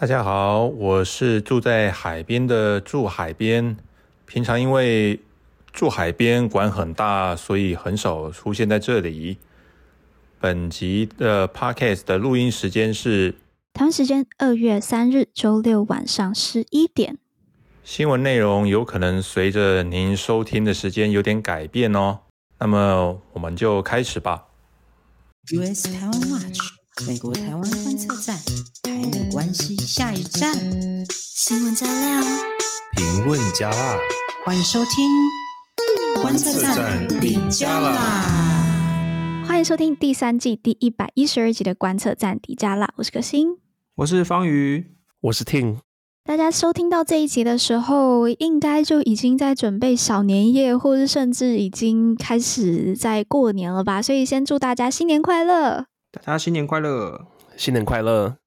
大家好，我是住在海边的住海边。平常因为住海边管很大，所以很少出现在这里。本集的 Podcast 的录音时间是台湾时间二月三日周六晚上十一点。新闻内容有可能随着您收听的时间有点改变哦。那么我们就开始吧。US 台湾 Watch。美国台湾观测站，台美关系下一站，新闻加料，评论加辣，欢迎收听观测站底加辣。欢迎收听第三季第一百一十二集的观测站底加辣。我是可心，我是方宇，我是 Ting。大家收听到这一集的时候，应该就已经在准备小年夜，或是甚至已经开始在过年了吧？所以先祝大家新年快乐。大家新年快乐，新年快乐！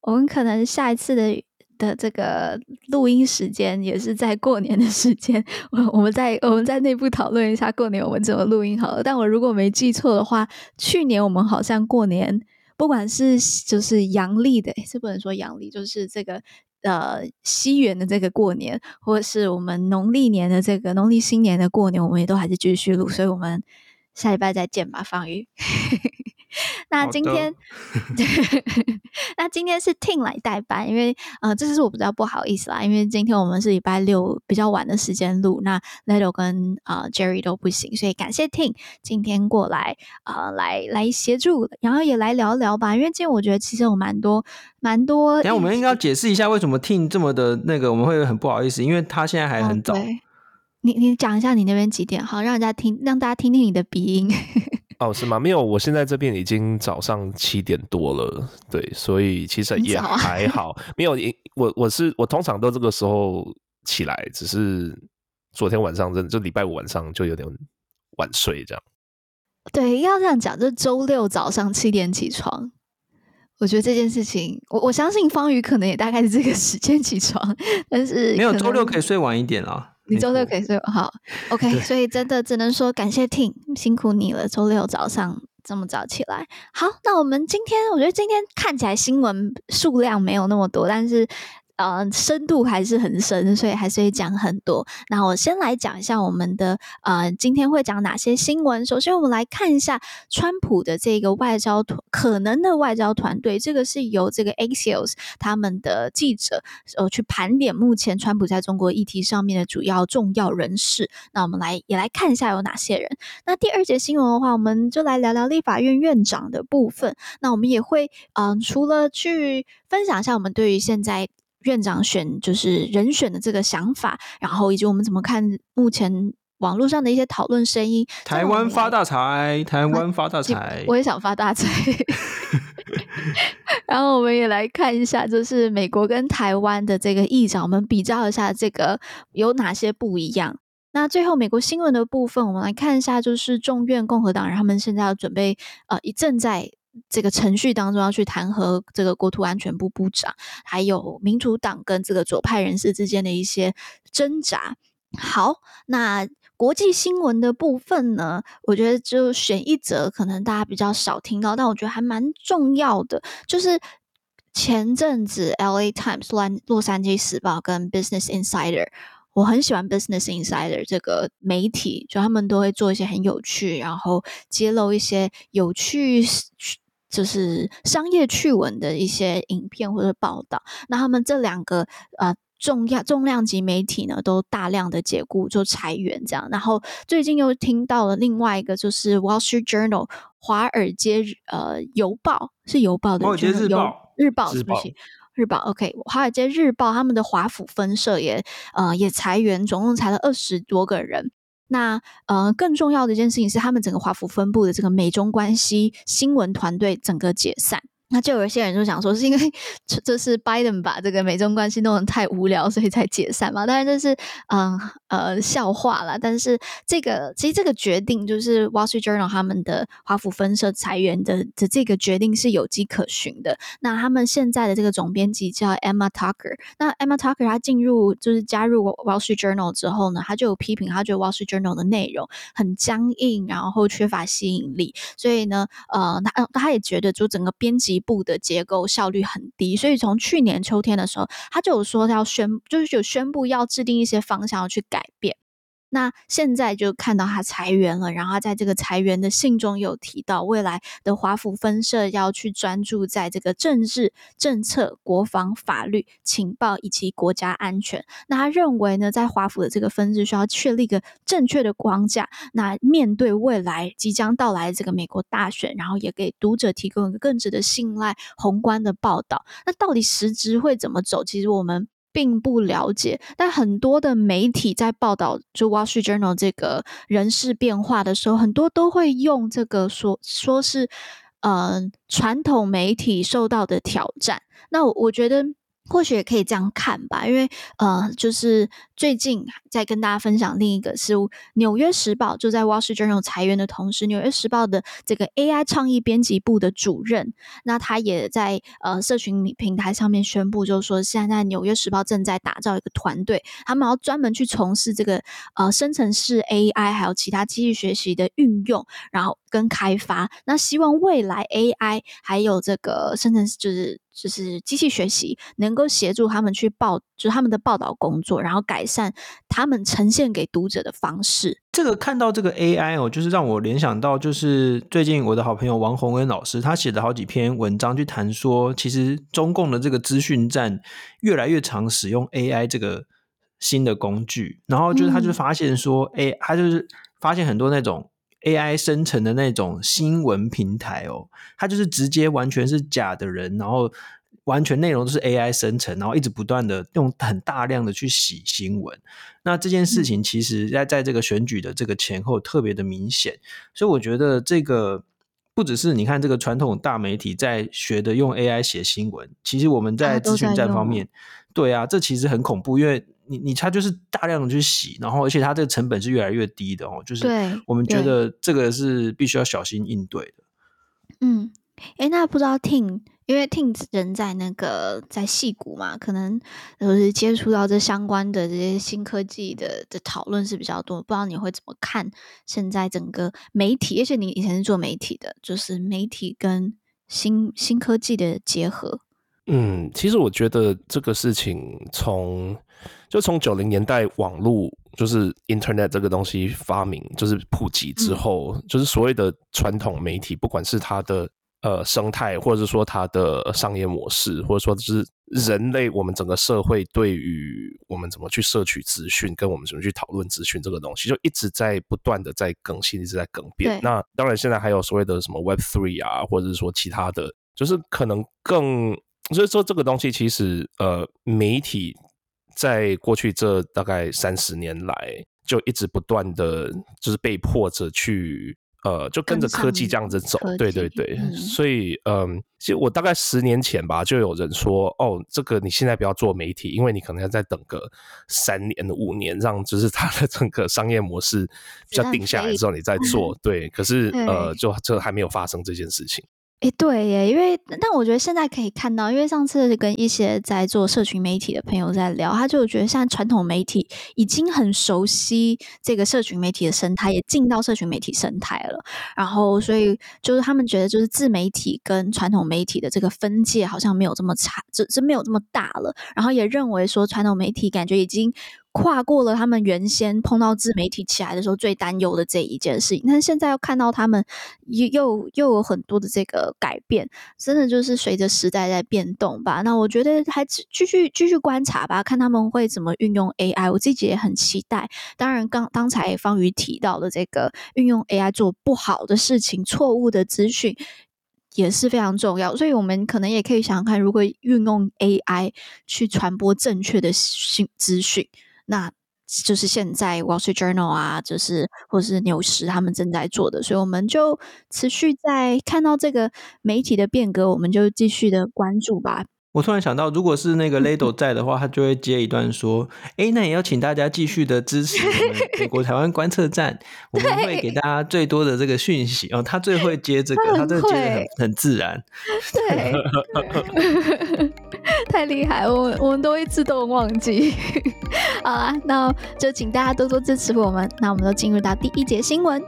我们可能下一次的的这个录音时间也是在过年的时间，我我们在我们在内部讨论一下过年我们怎么录音好了。但我如果没记错的话，去年我们好像过年，不管是就是阳历的，诶，这不能说阳历，就是这个呃西元的这个过年，或者是我们农历年的这个农历新年的过年，我们也都还是继续录，所以我们下礼拜再见吧，方宇。那今天，那今天是 Ting 来代班，因为呃，这是我比较不好意思啦，因为今天我们是礼拜六比较晚的时间录，那 Leto 跟啊、呃、Jerry 都不行，所以感谢 Ting 今天过来啊、呃，来来协助，然后也来聊聊吧，因为今天我觉得其实有蛮多蛮多，等下我们应该要解释一下为什么 Ting 这么的那个，我们会很不好意思，因为他现在还很早。哦、你你讲一下你那边几点，好让人家听，让大家听听你的鼻音。哦，是吗？没有，我现在这边已经早上七点多了，对，所以其实也还好。没有，我我是我通常都这个时候起来，只是昨天晚上真的就礼拜五晚上就有点晚睡这样。对，要这样讲，就周六早上七点起床，我觉得这件事情，我我相信方宇可能也大概是这个时间起床，但是没有周六可以睡晚一点啊。你周六可以睡好，OK，所以真的只能说感谢 Ting，辛苦你了，周六早上这么早起来。好，那我们今天，我觉得今天看起来新闻数量没有那么多，但是。呃，深度还是很深，所以还是会讲很多。那我先来讲一下我们的呃，今天会讲哪些新闻。首先，我们来看一下川普的这个外交团，可能的外交团队。这个是由这个 Axios 他们的记者呃去盘点目前川普在中国议题上面的主要重要人士。那我们来也来看一下有哪些人。那第二节新闻的话，我们就来聊聊立法院院长的部分。那我们也会嗯、除了去分享一下我们对于现在。院长选就是人选的这个想法，然后以及我们怎么看目前网络上的一些讨论声音。台湾发大财，台湾发大财，我也想发大财。然后我们也来看一下，就是美国跟台湾的这个议长，我们比较一下这个有哪些不一样。那最后美国新闻的部分，我们来看一下，就是众院共和党人他们现在要准备呃，一正在。这个程序当中要去弹劾这个国土安全部部长，还有民主党跟这个左派人士之间的一些挣扎。好，那国际新闻的部分呢，我觉得就选一则，可能大家比较少听到，但我觉得还蛮重要的，就是前阵子 LA Times 洛洛杉矶时报跟 Business Insider，我很喜欢 Business Insider 这个媒体，就他们都会做一些很有趣，然后揭露一些有趣。就是商业趣闻的一些影片或者报道，那他们这两个呃重要重量级媒体呢，都大量的解雇就裁员这样。然后最近又听到了另外一个，就是 Wall Street Journal 华尔街呃邮报是邮报的，华尔街日报日报是不是？日报 OK，华尔街日报他们的华府分社也呃也裁员，总共裁了二十多个人。那呃，更重要的一件事情是，他们整个华府分部的这个美中关系新闻团队整个解散。那就有一些人就想说，是因为这是拜登把这个美中关系弄得太无聊，所以才解散嘛？当然这是嗯呃，笑话啦。但是这个其实这个决定，就是 Wall Street Journal 他们的华府分社裁员的的这个决定是有迹可循的。那他们现在的这个总编辑叫 Emma Tucker。那 Emma Tucker 她进入就是加入 Wall Street Journal 之后呢，她就有批评，她觉得 Wall Street Journal 的内容很僵硬，然后缺乏吸引力。所以呢，呃，她她也觉得就整个编辑。一部的结构效率很低，所以从去年秋天的时候，他就有说要宣，就是有宣布要制定一些方向要去改变。那现在就看到他裁员了，然后在这个裁员的信中有提到，未来的华府分社要去专注在这个政治、政策、国防、法律、情报以及国家安全。那他认为呢，在华府的这个分支需要确立一个正确的框架，那面对未来即将到来的这个美国大选，然后也给读者提供一个更值得信赖、宏观的报道。那到底实质会怎么走？其实我们。并不了解，但很多的媒体在报道就《Wall Street Journal》这个人事变化的时候，很多都会用这个说说是，嗯，传统媒体受到的挑战。那我我觉得。或许也可以这样看吧，因为呃，就是最近在跟大家分享另一个是《纽约时报》就在 Wall Street Journal 裁员的同时，《纽约时报》的这个 AI 创意编辑部的主任，那他也在呃社群平台上面宣布，就是说现在《纽约时报》正在打造一个团队，他们要专门去从事这个呃生成式 AI 还有其他机器学习的运用，然后跟开发。那希望未来 AI 还有这个生成就是。就是机器学习能够协助他们去报，就是他们的报道工作，然后改善他们呈现给读者的方式。这个看到这个 AI 哦，就是让我联想到，就是最近我的好朋友王洪恩老师，他写的好几篇文章去谈说，其实中共的这个资讯站越来越常使用 AI 这个新的工具，然后就是他就发现说，哎、嗯，他就是发现很多那种。AI 生成的那种新闻平台哦，它就是直接完全是假的人，然后完全内容都是 AI 生成，然后一直不断的用很大量的去洗新闻。那这件事情其实在在这个选举的这个前后特别的明显，所以我觉得这个不只是你看这个传统大媒体在学的用 AI 写新闻，其实我们在资讯站方面，对啊，这其实很恐怖，因为。你你它就是大量的去洗，然后而且它这个成本是越来越低的哦，就是我们觉得这个是必须要小心应对的。嗯，哎，那不知道 Tim，因为 Tim 人在那个在戏谷嘛，可能就是接触到这相关的这些新科技的的讨论是比较多，不知道你会怎么看现在整个媒体，而且你以前是做媒体的，就是媒体跟新新科技的结合。嗯，其实我觉得这个事情从就从九零年代网络就是 Internet 这个东西发明就是普及之后，嗯、就是所谓的传统媒体，不管是它的呃生态，或者是说它的商业模式，或者说就是人类我们整个社会对于我们怎么去摄取资讯，跟我们怎么去讨论资讯这个东西，就一直在不断的在更新，一直在更变。那当然现在还有所谓的什么 Web Three 啊，或者是说其他的，就是可能更。所以说，这个东西其实，呃，媒体在过去这大概三十年来，就一直不断的，就是被迫着去，呃，就跟着科技这样子走。对对对。嗯、所以，嗯、呃，其实我大概十年前吧，就有人说，哦，这个你现在不要做媒体，因为你可能要再等个三年五年，让就是它的整个商业模式比较定下来之后，你再做。对。可是，呃，就这还没有发生这件事情。诶，对耶，因为但我觉得现在可以看到，因为上次跟一些在做社群媒体的朋友在聊，他就觉得现在传统媒体已经很熟悉这个社群媒体的生态，也进到社群媒体生态了。然后，所以就是他们觉得，就是自媒体跟传统媒体的这个分界好像没有这么差，只是没有这么大了。然后也认为说，传统媒体感觉已经。跨过了他们原先碰到自媒体起来的时候最担忧的这一件事情，但是现在又看到他们又又又有很多的这个改变，真的就是随着时代在变动吧。那我觉得还继续继续观察吧，看他们会怎么运用 AI。我自己也很期待。当然，刚刚才方瑜提到的这个运用 AI 做不好的事情、错误的资讯也是非常重要。所以我们可能也可以想想看，如果运用 AI 去传播正确的讯资讯。那就是现在《Wall Street Journal》啊，就是或者是纽时他们正在做的，所以我们就持续在看到这个媒体的变革，我们就继续的关注吧。我突然想到，如果是那个 Lado 在的话，他就会接一段说：“哎，那也要请大家继续的支持我们美国台湾观测站，我们会给大家最多的这个讯息哦。”他最会接这个，他这个接的很很自然，对，太厉害，我我们都会自动忘记。好啦，那就请大家多多支持我们。那我们都进入到第一节新闻。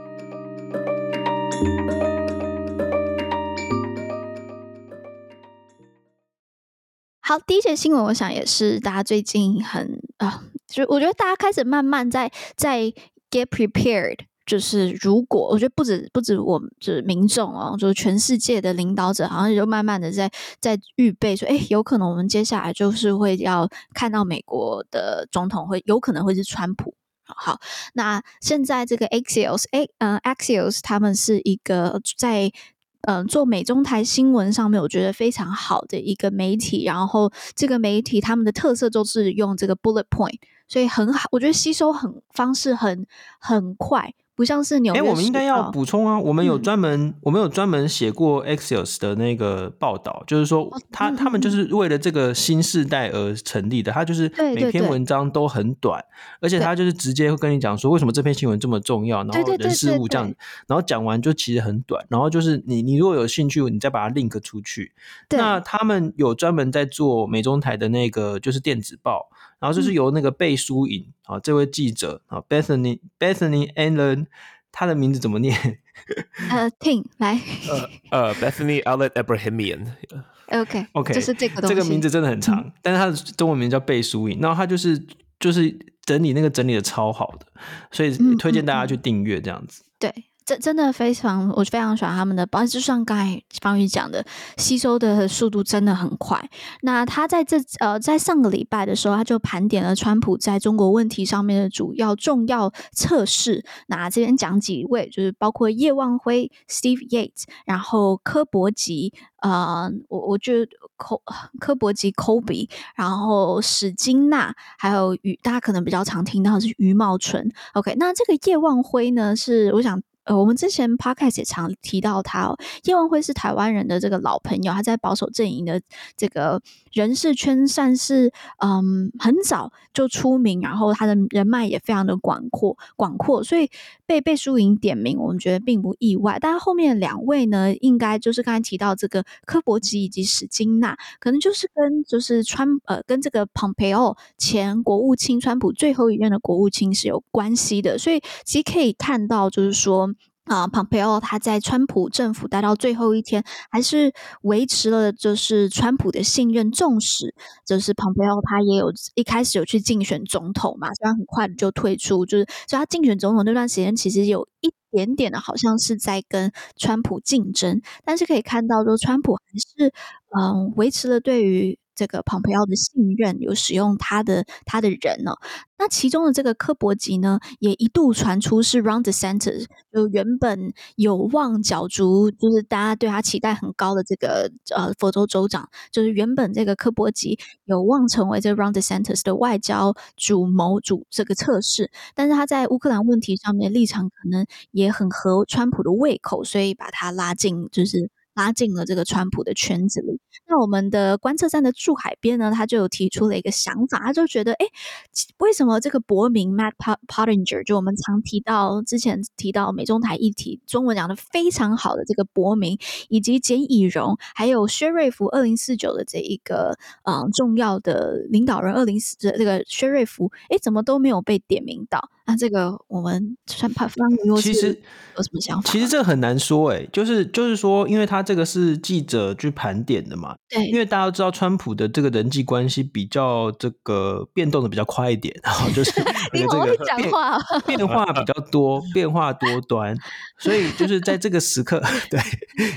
好，第一节新闻，我想也是大家最近很啊，就我觉得大家开始慢慢在在 get prepared。就是如果我觉得不止不止我们就是民众哦，就是全世界的领导者，好像就慢慢的在在预备说，哎，有可能我们接下来就是会要看到美国的总统会有可能会是川普。好，那现在这个 Axios，哎，嗯，Axios 他们是一个在嗯做美中台新闻上面我觉得非常好的一个媒体，然后这个媒体他们的特色就是用这个 bullet point，所以很好，我觉得吸收很方式很很快。不像是纽约。哎，我们应该要补充啊，我们有专门，嗯、我们有专门写过 Axios 的那个报道，就是说他、嗯、他们就是为了这个新世代而成立的，他就是每篇文章都很短，而且他就是直接会跟你讲说为什么这篇新闻这么重要，然后人事物这样，然后讲完就其实很短，然后就是你你如果有兴趣，你再把它 link 出去。那他们有专门在做美中台的那个就是电子报。然后就是由那个贝舒颖啊、嗯，这位记者啊，Bethany Bethany Allen，他的名字怎么念？呃，听来，呃呃，Bethany Allen Abrahamian。OK OK，就是这个东西。这个名字真的很长，嗯、但是他的中文名叫贝舒颖。然后他就是就是整理那个整理的超好的，所以推荐大家去订阅这样子。嗯嗯嗯、对。这真的非常，我非常喜欢他们的，包括就像刚才方宇讲的，吸收的速度真的很快。那他在这呃，在上个礼拜的时候，他就盘点了川普在中国问题上面的主要重要测试。那这边讲几位，就是包括叶望辉 Steve Yates，然后柯伯吉，呃，我我觉得柯柯博吉 Kobe，然后史金娜，还有余，大家可能比较常听到的是余茂春。OK，那这个叶望辉呢，是我想。呃，我们之前 podcast 也常提到他哦，叶文辉是台湾人的这个老朋友，他在保守阵营的这个人事圈算是嗯很早就出名，然后他的人脉也非常的广阔广阔，所以被被输赢点名，我们觉得并不意外。但后面两位呢，应该就是刚才提到这个科博吉以及史金纳，可能就是跟就是川呃跟这个蓬佩奥前国务卿川普最后一任的国务卿是有关系的，所以其实可以看到就是说。啊，Pompeo 他在川普政府待到最后一天，还是维持了就是川普的信任，重视。就是 Pompeo 他也有一开始有去竞选总统嘛，虽然很快的就退出，就是所以他竞选总统那段时间其实有一点点的，好像是在跟川普竞争，但是可以看到说川普还是嗯维持了对于。这个 Pompeo 的信任，有使用他的他的人呢、哦？那其中的这个科博吉呢，也一度传出是 Ron DeSantis，就原本有望角逐，就是大家对他期待很高的这个呃佛州州长，就是原本这个科博吉有望成为这 Ron DeSantis 的外交主谋主这个测试，但是他在乌克兰问题上面立场可能也很合川普的胃口，所以把他拉进就是。拉进了这个川普的圈子里。那我们的观测站的驻海边呢，他就有提出了一个想法，他就觉得，哎，为什么这个博明 Matt Pottinger，就我们常提到之前提到美中台议题，中文讲的非常好的这个博明，以及简以荣，还有薛瑞福二零四九的这一个嗯重要的领导人二零四这个薛瑞福，哎，怎么都没有被点名到？那这个我们川普方其实有什么想法？其实这很难说，哎，就是就是说，因为他这个是记者去盘点的嘛，对，因为大家都知道川普的这个人际关系比较这个变动的比较快一点，然后就是 你好会讲话，变化比较多，变化多端，所以就是在这个时刻，对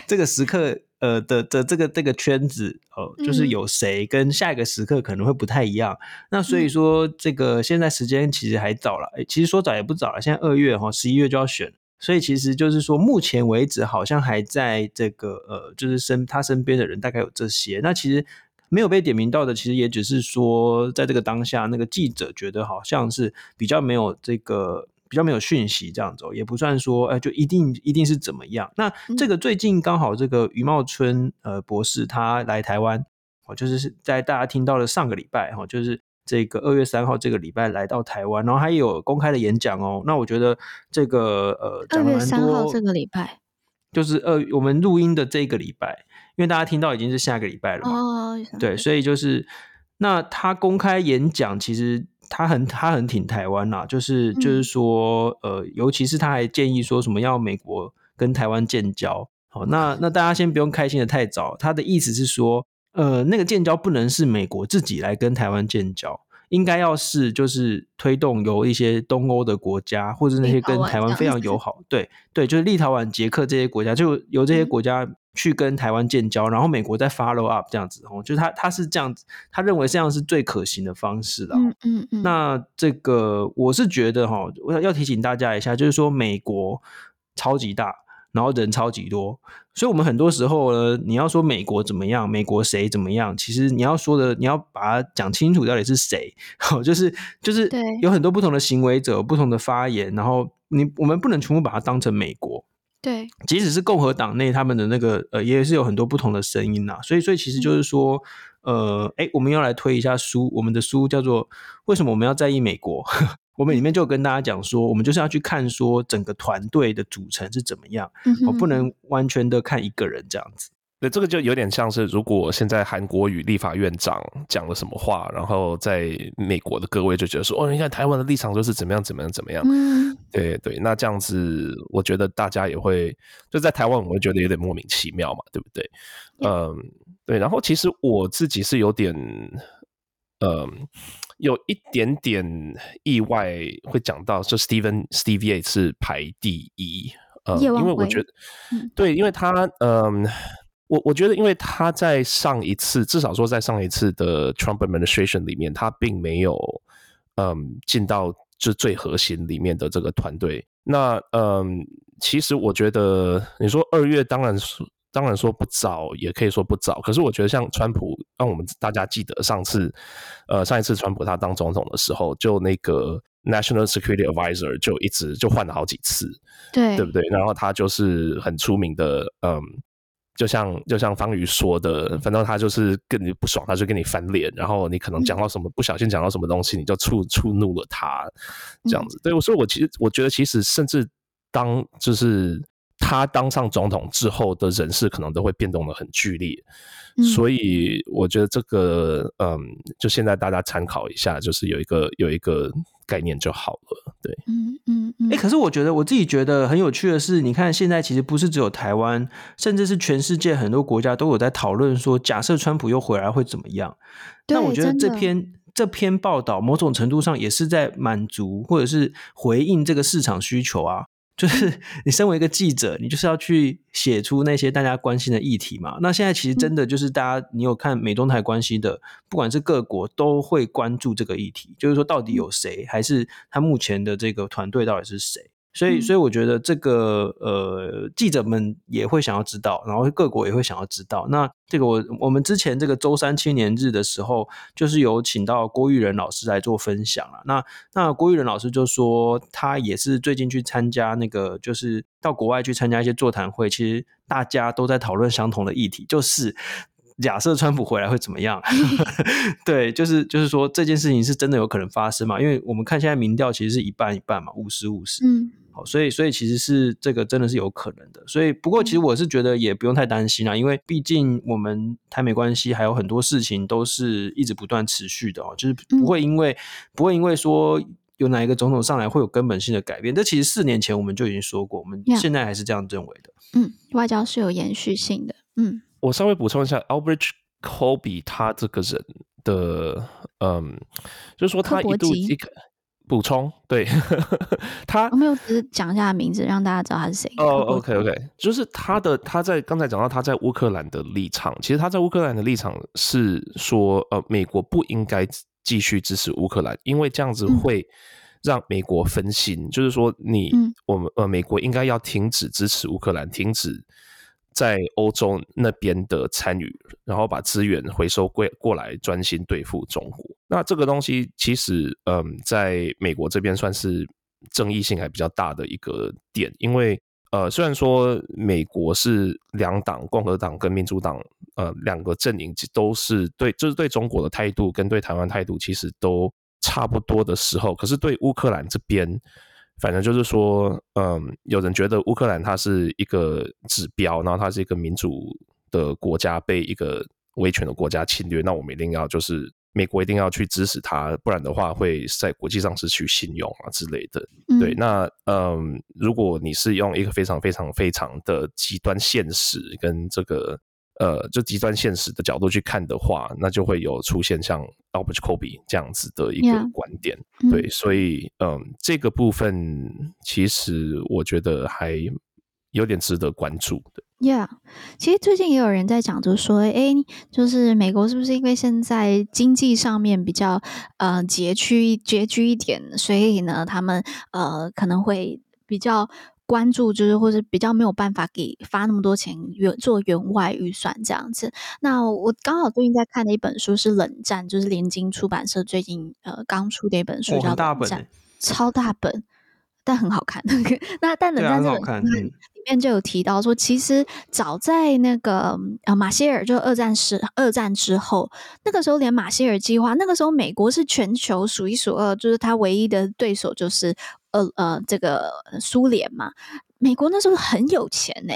这个时刻。呃的的这个这个圈子哦、呃，就是有谁跟下一个时刻可能会不太一样。嗯、那所以说，这个现在时间其实还早了，其实说早也不早了。现在二月哈，十一月就要选，所以其实就是说，目前为止好像还在这个呃，就是身他身边的人大概有这些。那其实没有被点名到的，其实也只是说，在这个当下，那个记者觉得好像是比较没有这个。比较没有讯息这样子，也不算说，哎，就一定一定是怎么样。那这个最近刚好这个余茂春呃博士他来台湾，哦，就是在大家听到的上个礼拜哈，就是这个二月三号这个礼拜来到台湾，然后还有公开的演讲哦。那我觉得这个呃，二月三号这个礼拜，就是二我们录音的这个礼拜，因为大家听到已经是下个礼拜了嘛。哦，对，所以就是那他公开演讲其实。他很他很挺台湾呐，就是就是说，呃，尤其是他还建议说什么要美国跟台湾建交。好，那那大家先不用开心的太早。他的意思是说，呃，那个建交不能是美国自己来跟台湾建交。应该要是就是推动由一些东欧的国家，或者那些跟台湾非常友好，对对，就是立陶宛、捷克这些国家，就由这些国家去跟台湾建交，嗯、然后美国再 follow up 这样子哦，就是他他是这样子，他认为这样是最可行的方式的。嗯嗯嗯。那这个我是觉得哈，我要要提醒大家一下，就是说美国超级大。然后人超级多，所以我们很多时候呢，你要说美国怎么样，美国谁怎么样，其实你要说的，你要把它讲清楚到底是谁，就是就是有很多不同的行为者，不同的发言，然后你我们不能全部把它当成美国，对，即使是共和党内他们的那个呃，也是有很多不同的声音呐，所以所以其实就是说，呃，哎，我们要来推一下书，我们的书叫做《为什么我们要在意美国》。我们里面就跟大家讲说，我们就是要去看说整个团队的组成是怎么样，我、嗯、不能完全的看一个人这样子。对，这个就有点像是如果现在韩国与立法院长讲了什么话，然后在美国的各位就觉得说，哦，你看台湾的立场就是怎么样怎么样怎么样。嗯，对对，那这样子，我觉得大家也会就在台湾，我会觉得有点莫名其妙嘛，对不对？嗯，对。然后其实我自己是有点，嗯。有一点点意外，会讲到就 Steven Steve Yates 是排第一，呃，因为我觉得，嗯、对，因为他，嗯、呃，我我觉得，因为他在上一次，至少说在上一次的 Trump administration 里面，他并没有，嗯、呃，进到就最核心里面的这个团队。那，嗯、呃，其实我觉得，你说二月当然是。当然说不早，也可以说不早。可是我觉得，像川普，让我们大家记得上次，呃，上一次川普他当总统的时候，就那个 National Security Advisor 就一直就换了好几次，对，对不对？然后他就是很出名的，嗯，就像就像方宇说的，反正他就是跟你不爽，他就跟你翻脸，然后你可能讲到什么，不小心讲到什么东西，你就触触怒了他，这样子。对，所以我其实我觉得，其实甚至当就是。他当上总统之后的人事可能都会变动的很剧烈，嗯，所以我觉得这个，嗯，就现在大家参考一下，就是有一个有一个概念就好了，对，嗯嗯嗯。哎，可是我觉得我自己觉得很有趣的是，你看现在其实不是只有台湾，甚至是全世界很多国家都有在讨论说，假设川普又回来会怎么样？那我觉得这篇这篇报道某种程度上也是在满足或者是回应这个市场需求啊。就是你身为一个记者，你就是要去写出那些大家关心的议题嘛。那现在其实真的就是大家，你有看美中台关系的，不管是各国都会关注这个议题，就是说到底有谁，还是他目前的这个团队到底是谁。所以，所以我觉得这个呃，记者们也会想要知道，然后各国也会想要知道。那这个我我们之前这个周三青年日的时候，就是有请到郭玉仁老师来做分享了。那那郭玉仁老师就说，他也是最近去参加那个，就是到国外去参加一些座谈会，其实大家都在讨论相同的议题，就是假设川普回来会怎么样？对，就是就是说这件事情是真的有可能发生嘛？因为我们看现在民调其实是一半一半嘛，五十五十。嗯。好，所以所以其实是这个真的是有可能的，所以不过其实我是觉得也不用太担心啦，因为毕竟我们台美关系还有很多事情都是一直不断持续的哦，就是不会因为不会因为说有哪一个总统上来会有根本性的改变，这其实四年前我们就已经说过，我们现在还是这样认为的。嗯，外交是有延续性的。嗯，我稍微补充一下，Albert Colby 他这个人的，嗯，就是说他一度一个。补充，对他，我没有只是讲一下名字，让大家知道他是谁。哦、oh，OK OK，就是他的他在刚才讲到他在乌克兰的立场，其实他在乌克兰的立场是说，呃，美国不应该继续支持乌克兰，因为这样子会让美国分心，嗯、就是说你，嗯、我们呃，美国应该要停止支持乌克兰，停止。在欧洲那边的参与，然后把资源回收归过来，专心对付中国。那这个东西其实，嗯，在美国这边算是争议性还比较大的一个点，因为呃，虽然说美国是两党，共和党跟民主党，呃，两个阵营都是对，就是对中国的态度跟对台湾态度其实都差不多的时候，可是对乌克兰这边。反正就是说，嗯，有人觉得乌克兰它是一个指标，然后它是一个民主的国家被一个威权的国家侵略，那我们一定要就是美国一定要去支持它，不然的话会在国际上失去信用啊之类的。嗯、对，那嗯，如果你是用一个非常非常非常的极端现实跟这个呃，就极端现实的角度去看的话，那就会有出现像 Albert Kobe 这样子的一个观点。Yeah. 对，所以嗯，这个部分其实我觉得还有点值得关注的。Yeah，其实最近也有人在讲，就是说，哎，就是美国是不是因为现在经济上面比较呃拮据拮据一点，所以呢，他们呃可能会比较。关注就是，或者比较没有办法给发那么多钱援做员外预算这样子。那我刚好最近在看的一本书是《冷战》，就是联经出版社最近呃刚出的一本书，叫《冷战》，大本超大本，但很好看。那但《冷战》这本书里面就有提到说，其实早在那个呃马歇尔就二战时二战之后，那个时候连马歇尔计划，那个时候美国是全球数一数二，就是他唯一的对手就是。呃呃，这个苏联嘛，美国那时候很有钱呢，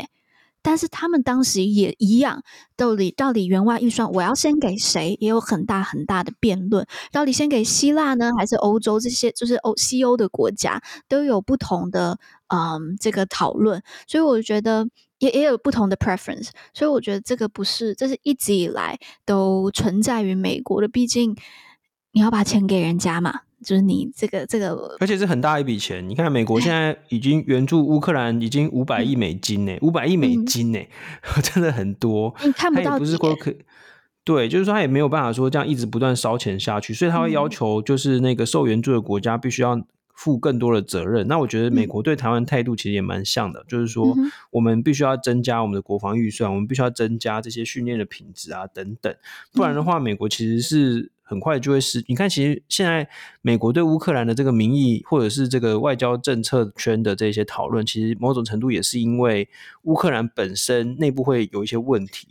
但是他们当时也一样，到底到底援外预算我要先给谁，也有很大很大的辩论，到底先给希腊呢，还是欧洲这些就是欧西欧的国家都有不同的嗯这个讨论，所以我觉得也也有不同的 preference，所以我觉得这个不是，这是一直以来都存在于美国的，毕竟你要把钱给人家嘛。就是你这个这个，而且是很大一笔钱。你看，美国现在已经援助乌克兰已经五百亿美金呢，五百亿美金呢，嗯、真的很多。你看不到，他也不是说可，对，就是说他也没有办法说这样一直不断烧钱下去，所以他会要求就是那个受援助的国家必须要负更多的责任。那我觉得美国对台湾态度其实也蛮像的，嗯、就是说我们必须要增加我们的国防预算，我们必须要增加这些训练的品质啊等等，不然的话，美国其实是。很快就会是。你看，其实现在美国对乌克兰的这个民意，或者是这个外交政策圈的这些讨论，其实某种程度也是因为乌克兰本身内部会有一些问题。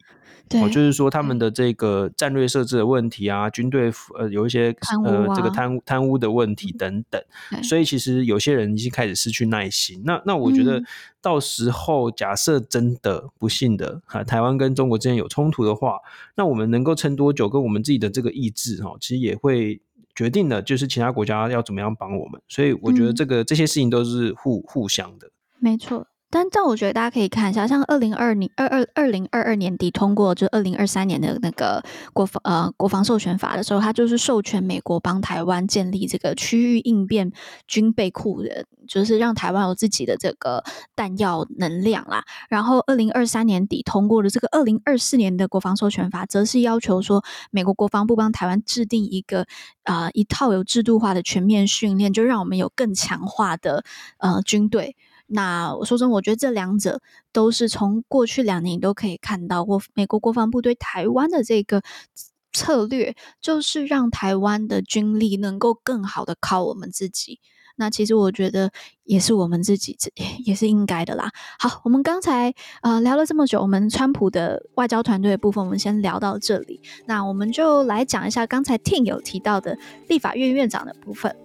对，就是说他们的这个战略设置的问题啊，军队呃有一些呃这个贪贪污的问题等等，所以其实有些人已经开始失去耐心。那那我觉得到时候假设真的不幸的哈，台湾跟中国之间有冲突的话，那我们能够撑多久，跟我们自己的这个意志哈，其实也会决定了，就是其他国家要怎么样帮我们。所以我觉得这个这些事情都是互互相的，没错。但但我觉得大家可以看一下，像二零二零二二二零二二年底通过，就二零二三年的那个国防呃国防授权法的时候，它就是授权美国帮台湾建立这个区域应变军备库的，就是让台湾有自己的这个弹药能量啦。然后二零二三年底通过的这个二零二四年的国防授权法，则是要求说美国国防部帮台湾制定一个啊、呃、一套有制度化的全面训练，就让我们有更强化的呃军队。那我说真，我觉得这两者都是从过去两年都可以看到过，美国国防部对台湾的这个策略，就是让台湾的军力能够更好的靠我们自己。那其实我觉得也是我们自己这 也是应该的啦。好，我们刚才呃聊了这么久，我们川普的外交团队的部分，我们先聊到这里。那我们就来讲一下刚才 Tim 有提到的立法院院长的部分。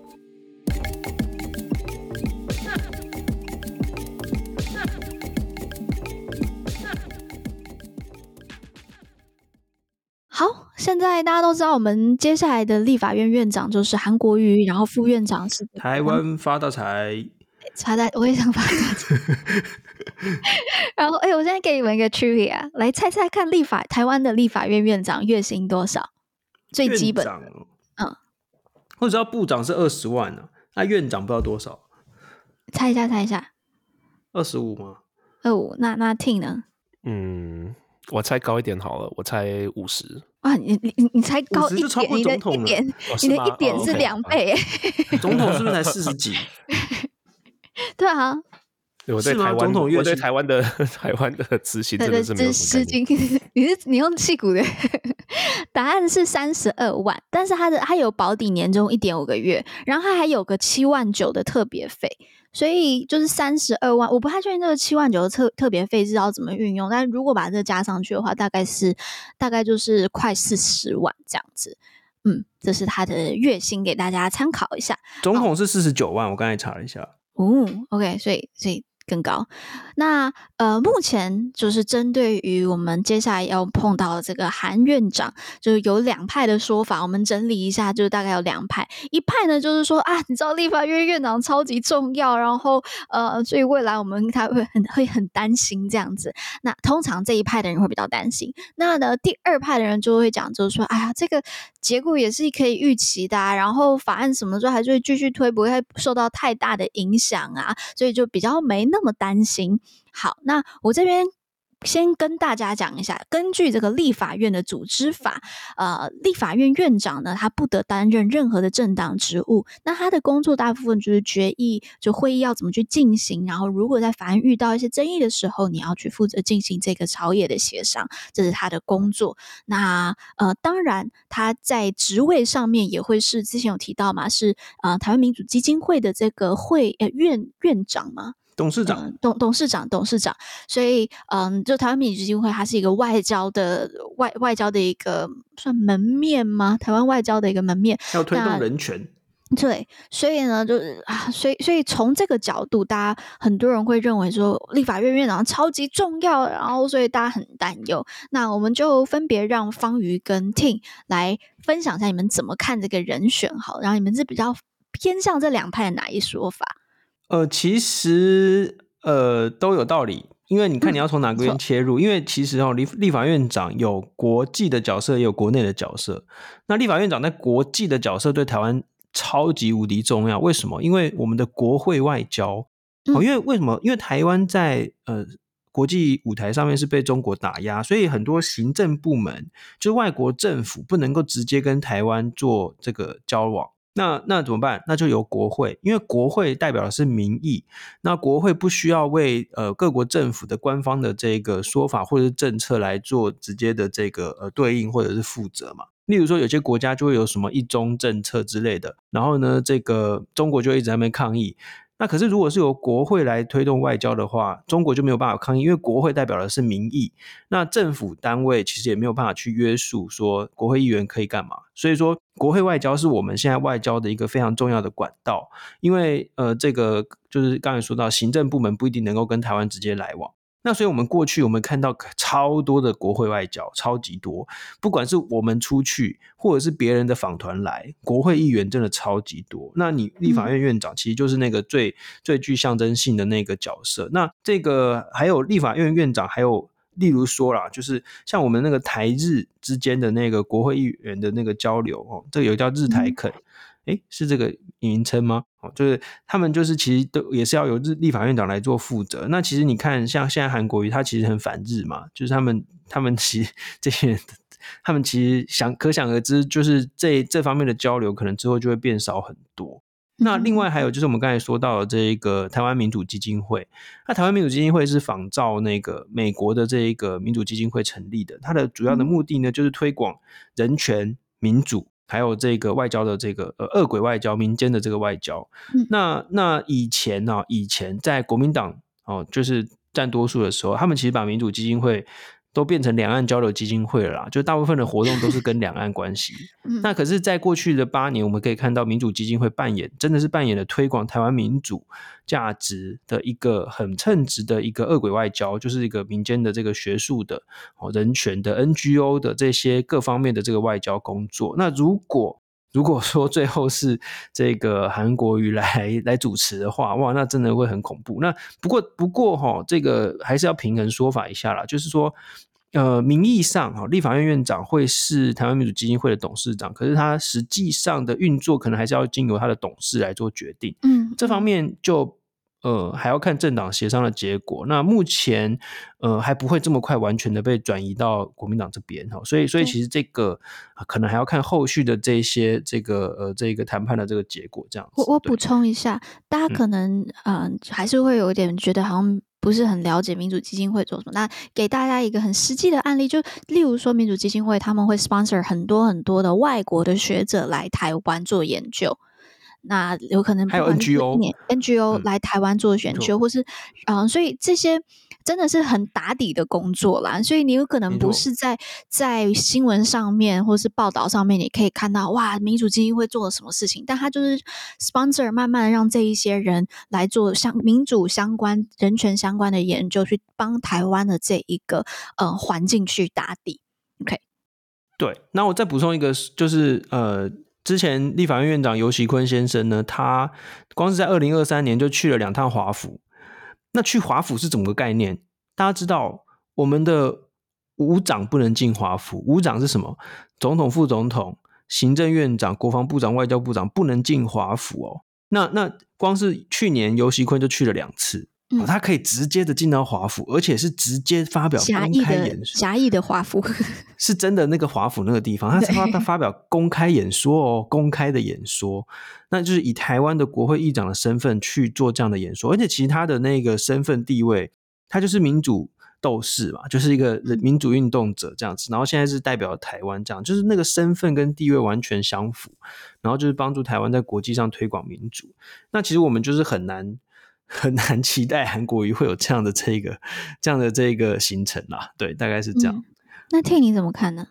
好，现在大家都知道，我们接下来的立法院院长就是韩国瑜，然后副院长是台湾发大财，发大我也想发大财。然后，哎，我现在给你们一个 trivia，来猜猜看，立法台湾的立法院院长月薪多少？最基本，嗯，我知道部长是二十万呢，那院长不知道多少？猜一下，猜一下，二十五吗？二五，那那 Tim 呢？嗯。我猜高一点好了，我猜五十。啊，你你你你猜高一点，你的一点，你的一点是两倍。总统是不是才四十几？对啊，我对台湾，我对台湾的 台湾的执行真的是没有什么概念。你是你用气鼓的？答案是三十二万，但是他的他有保底年终一点五个月，然后他还有个七万九的特别费。所以就是三十二万，我不太确定这个七万九的特特别费是要怎么运用，但如果把这个加上去的话，大概是大概就是快四十万这样子。嗯，这是他的月薪，给大家参考一下。总统是四十九万，我刚才查了一下。哦，OK，所以所以更高。那呃，目前就是针对于我们接下来要碰到的这个韩院长，就是有两派的说法。我们整理一下，就是大概有两派。一派呢，就是说啊，你知道立法院院长超级重要，然后呃，所以未来我们他会很会很担心这样子。那通常这一派的人会比较担心。那呢，第二派的人就会讲，就是说，哎呀，这个结果也是可以预期的啊，然后法案什么时候还是会继续推，不会受到太大的影响啊，所以就比较没那么担心。好，那我这边先跟大家讲一下，根据这个立法院的组织法，呃，立法院院长呢，他不得担任任何的政党职务。那他的工作大部分就是决议，就会议要怎么去进行。然后，如果在法案遇到一些争议的时候，你要去负责进行这个朝野的协商，这是他的工作。那呃，当然他在职位上面也会是之前有提到嘛，是呃台湾民主基金会的这个会呃院院长嘛。董事长，嗯、董董事长，董事长，所以，嗯，就台湾民主基金会，它是一个外交的外外交的一个算门面吗？台湾外交的一个门面，要推动人权，对，所以呢，就是啊，所以，所以从这个角度，大家很多人会认为说，立法院院长超级重要，然后，所以大家很担忧。那我们就分别让方瑜跟 Ting 来分享一下，你们怎么看这个人选？好，然后你们是比较偏向这两派的哪一说法？呃，其实呃都有道理，因为你看你要从哪个边切入，嗯、因为其实哦，立立法院长有国际的角色，也有国内的角色。那立法院长在国际的角色对台湾超级无敌重要，为什么？因为我们的国会外交，因为为什么？因为台湾在呃国际舞台上面是被中国打压，所以很多行政部门就是外国政府不能够直接跟台湾做这个交往。那那怎么办？那就由国会，因为国会代表的是民意，那国会不需要为呃各国政府的官方的这个说法或者政策来做直接的这个呃对应或者是负责嘛。例如说，有些国家就会有什么一中政策之类的，然后呢，这个中国就一直在那边抗议。那可是，如果是由国会来推动外交的话，中国就没有办法抗议，因为国会代表的是民意。那政府单位其实也没有办法去约束说国会议员可以干嘛。所以说，国会外交是我们现在外交的一个非常重要的管道，因为呃，这个就是刚才说到，行政部门不一定能够跟台湾直接来往。那所以，我们过去我们看到超多的国会外交，超级多。不管是我们出去，或者是别人的访团来，国会议员真的超级多。那你立法院院长其实就是那个最最具象征性的那个角色。那这个还有立法院院长，还有例如说啦，就是像我们那个台日之间的那个国会议员的那个交流哦，这个有叫日台肯。诶，是这个名称吗？哦，就是他们就是其实都也是要由日立法院长来做负责。那其实你看，像现在韩国瑜他其实很反日嘛，就是他们他们其实这些人，他们其实想可想而知，就是这这方面的交流可能之后就会变少很多。那另外还有就是我们刚才说到的这一个台湾民主基金会，那台湾民主基金会是仿照那个美国的这一个民主基金会成立的，它的主要的目的呢就是推广人权民主。还有这个外交的这个呃恶鬼外交，民间的这个外交。嗯、那那以前呢、啊，以前在国民党哦，就是占多数的时候，他们其实把民主基金会。都变成两岸交流基金会了啦，就大部分的活动都是跟两岸关系。嗯、那可是，在过去的八年，我们可以看到民主基金会扮演，真的是扮演了推广台湾民主价值的一个很称职的一个恶鬼外交，就是一个民间的这个学术的、哦人权的 NGO 的这些各方面的这个外交工作。那如果如果说最后是这个韩国瑜来 来主持的话，哇，那真的会很恐怖。那不过不过哈，这个还是要平衡说法一下啦，就是说，呃，名义上哈，立法院院长会是台湾民主基金会的董事长，可是他实际上的运作可能还是要经由他的董事来做决定。嗯，这方面就。呃，还要看政党协商的结果。那目前，呃，还不会这么快完全的被转移到国民党这边哈。所以，所以其实这个可能还要看后续的这些这个呃这个谈判的这个结果。这样子，我我补充一下，大家可能嗯、呃、还是会有一点觉得好像不是很了解民主基金会做什么。那给大家一个很实际的案例，就例如说民主基金会他们会 sponsor 很多很多的外国的学者来台湾做研究。那有可能还有 NGO NGO 来台湾做选区，嗯、或是嗯，所以这些真的是很打底的工作啦。所以你有可能不是在在新闻上面或是报道上面，你可以看到哇，民主基金会做了什么事情，但他就是 sponsor，慢慢的让这一些人来做相民主相关、人权相关的研究，去帮台湾的这一个呃环境去打底。OK，对，那我再补充一个，就是呃。之前立法院院长游锡坤先生呢，他光是在二零二三年就去了两趟华府。那去华府是怎么个概念？大家知道，我们的五长不能进华府。五长是什么？总统、副总统、行政院长、国防部长、外交部长不能进华府哦。那那光是去年游锡坤就去了两次。哦、他可以直接的进到华府，而且是直接发表公开演说。狭义的华府是真的那个华府那个地方，他发他发表公开演说哦，公开的演说，那就是以台湾的国会议长的身份去做这样的演说，而且其他的那个身份地位，他就是民主斗士嘛，就是一个民主运动者这样子，然后现在是代表台湾这样，就是那个身份跟地位完全相符，然后就是帮助台湾在国际上推广民主。那其实我们就是很难。很难期待韩国瑜会有这样的这个这样的这个行程啦，对，大概是这样。嗯、那 Tim 你怎么看呢？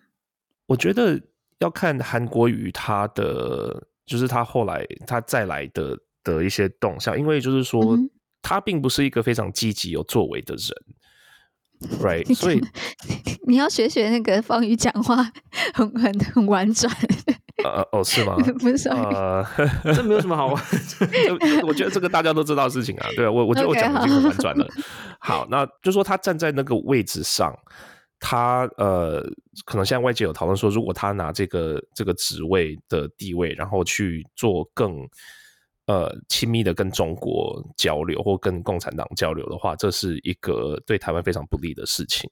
我觉得要看韩国瑜他的，就是他后来他再来的的一些动向，因为就是说、嗯、他并不是一个非常积极有作为的人，right？所以 你要学学那个方宇讲话 很很很婉转。呃哦，是吗？不是，呃，这没有什么好玩。我觉得这个大家都知道的事情啊。对，我我觉得我讲的已经很婉转了。Okay, 好，那就说他站在那个位置上，他呃，可能现在外界有讨论说，如果他拿这个这个职位的地位，然后去做更呃亲密的跟中国交流或跟共产党交流的话，这是一个对台湾非常不利的事情。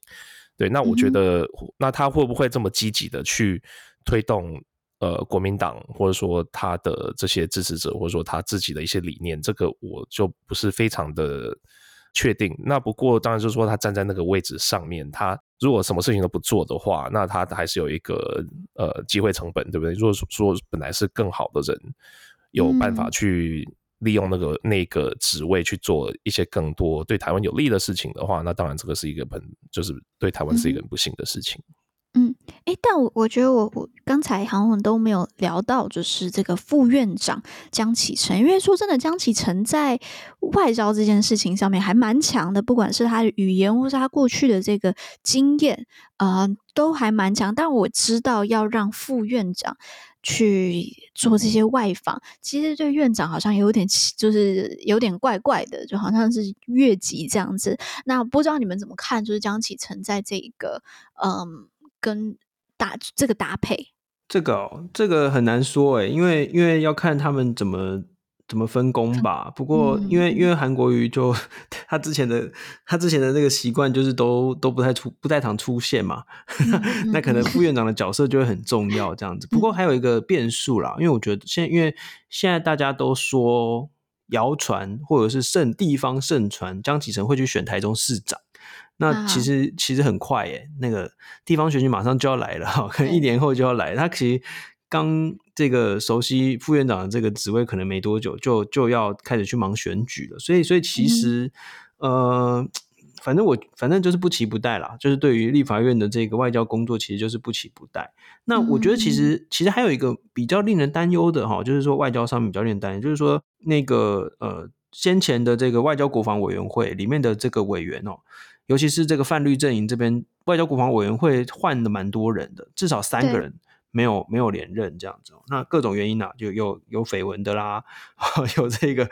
对，那我觉得，嗯、那他会不会这么积极的去推动？呃，国民党或者说他的这些支持者，或者说他自己的一些理念，这个我就不是非常的确定。那不过当然就是说，他站在那个位置上面，他如果什么事情都不做的话，那他还是有一个呃机会成本，对不对？如果说本来是更好的人，有办法去利用那个那个职位去做一些更多对台湾有利的事情的话，那当然这个是一个很就是对台湾是一个很不幸的事情。嗯，哎，但我我觉得我我刚才好像都没有聊到，就是这个副院长江启臣，因为说真的，江启臣在外交这件事情上面还蛮强的，不管是他的语言或是他过去的这个经验，呃，都还蛮强。但我知道要让副院长去做这些外访，其实对院长好像有点就是有点怪怪的，就好像是越级这样子。那不知道你们怎么看？就是江启臣在这个嗯。跟搭这个搭配，这个哦，这个很难说诶，因为因为要看他们怎么怎么分工吧。不过因为、嗯、因为韩国瑜就 他之前的他之前的那个习惯就是都都不太出不太常出现嘛，嗯、那可能副院长的角色就会很重要这样子。不过还有一个变数啦，因为我觉得现在因为现在大家都说谣传或者是盛地方盛传江启臣会去选台中市长。那其实其实很快耶，那个地方选举马上就要来了，可能一年后就要来。他其实刚这个熟悉副院长的这个职位，可能没多久就就要开始去忙选举了。所以所以其实、嗯、呃，反正我反正就是不期不待啦。就是对于立法院的这个外交工作，其实就是不期不待。那我觉得其实、嗯、其实还有一个比较令人担忧的哈，就是说外交上面比较令人担忧，就是说那个呃先前的这个外交国防委员会里面的这个委员哦。尤其是这个泛绿阵营这边，外交国防委员会换的蛮多人的，至少三个人没有没有连任这样子。那各种原因啊，就有有绯闻的啦，有这个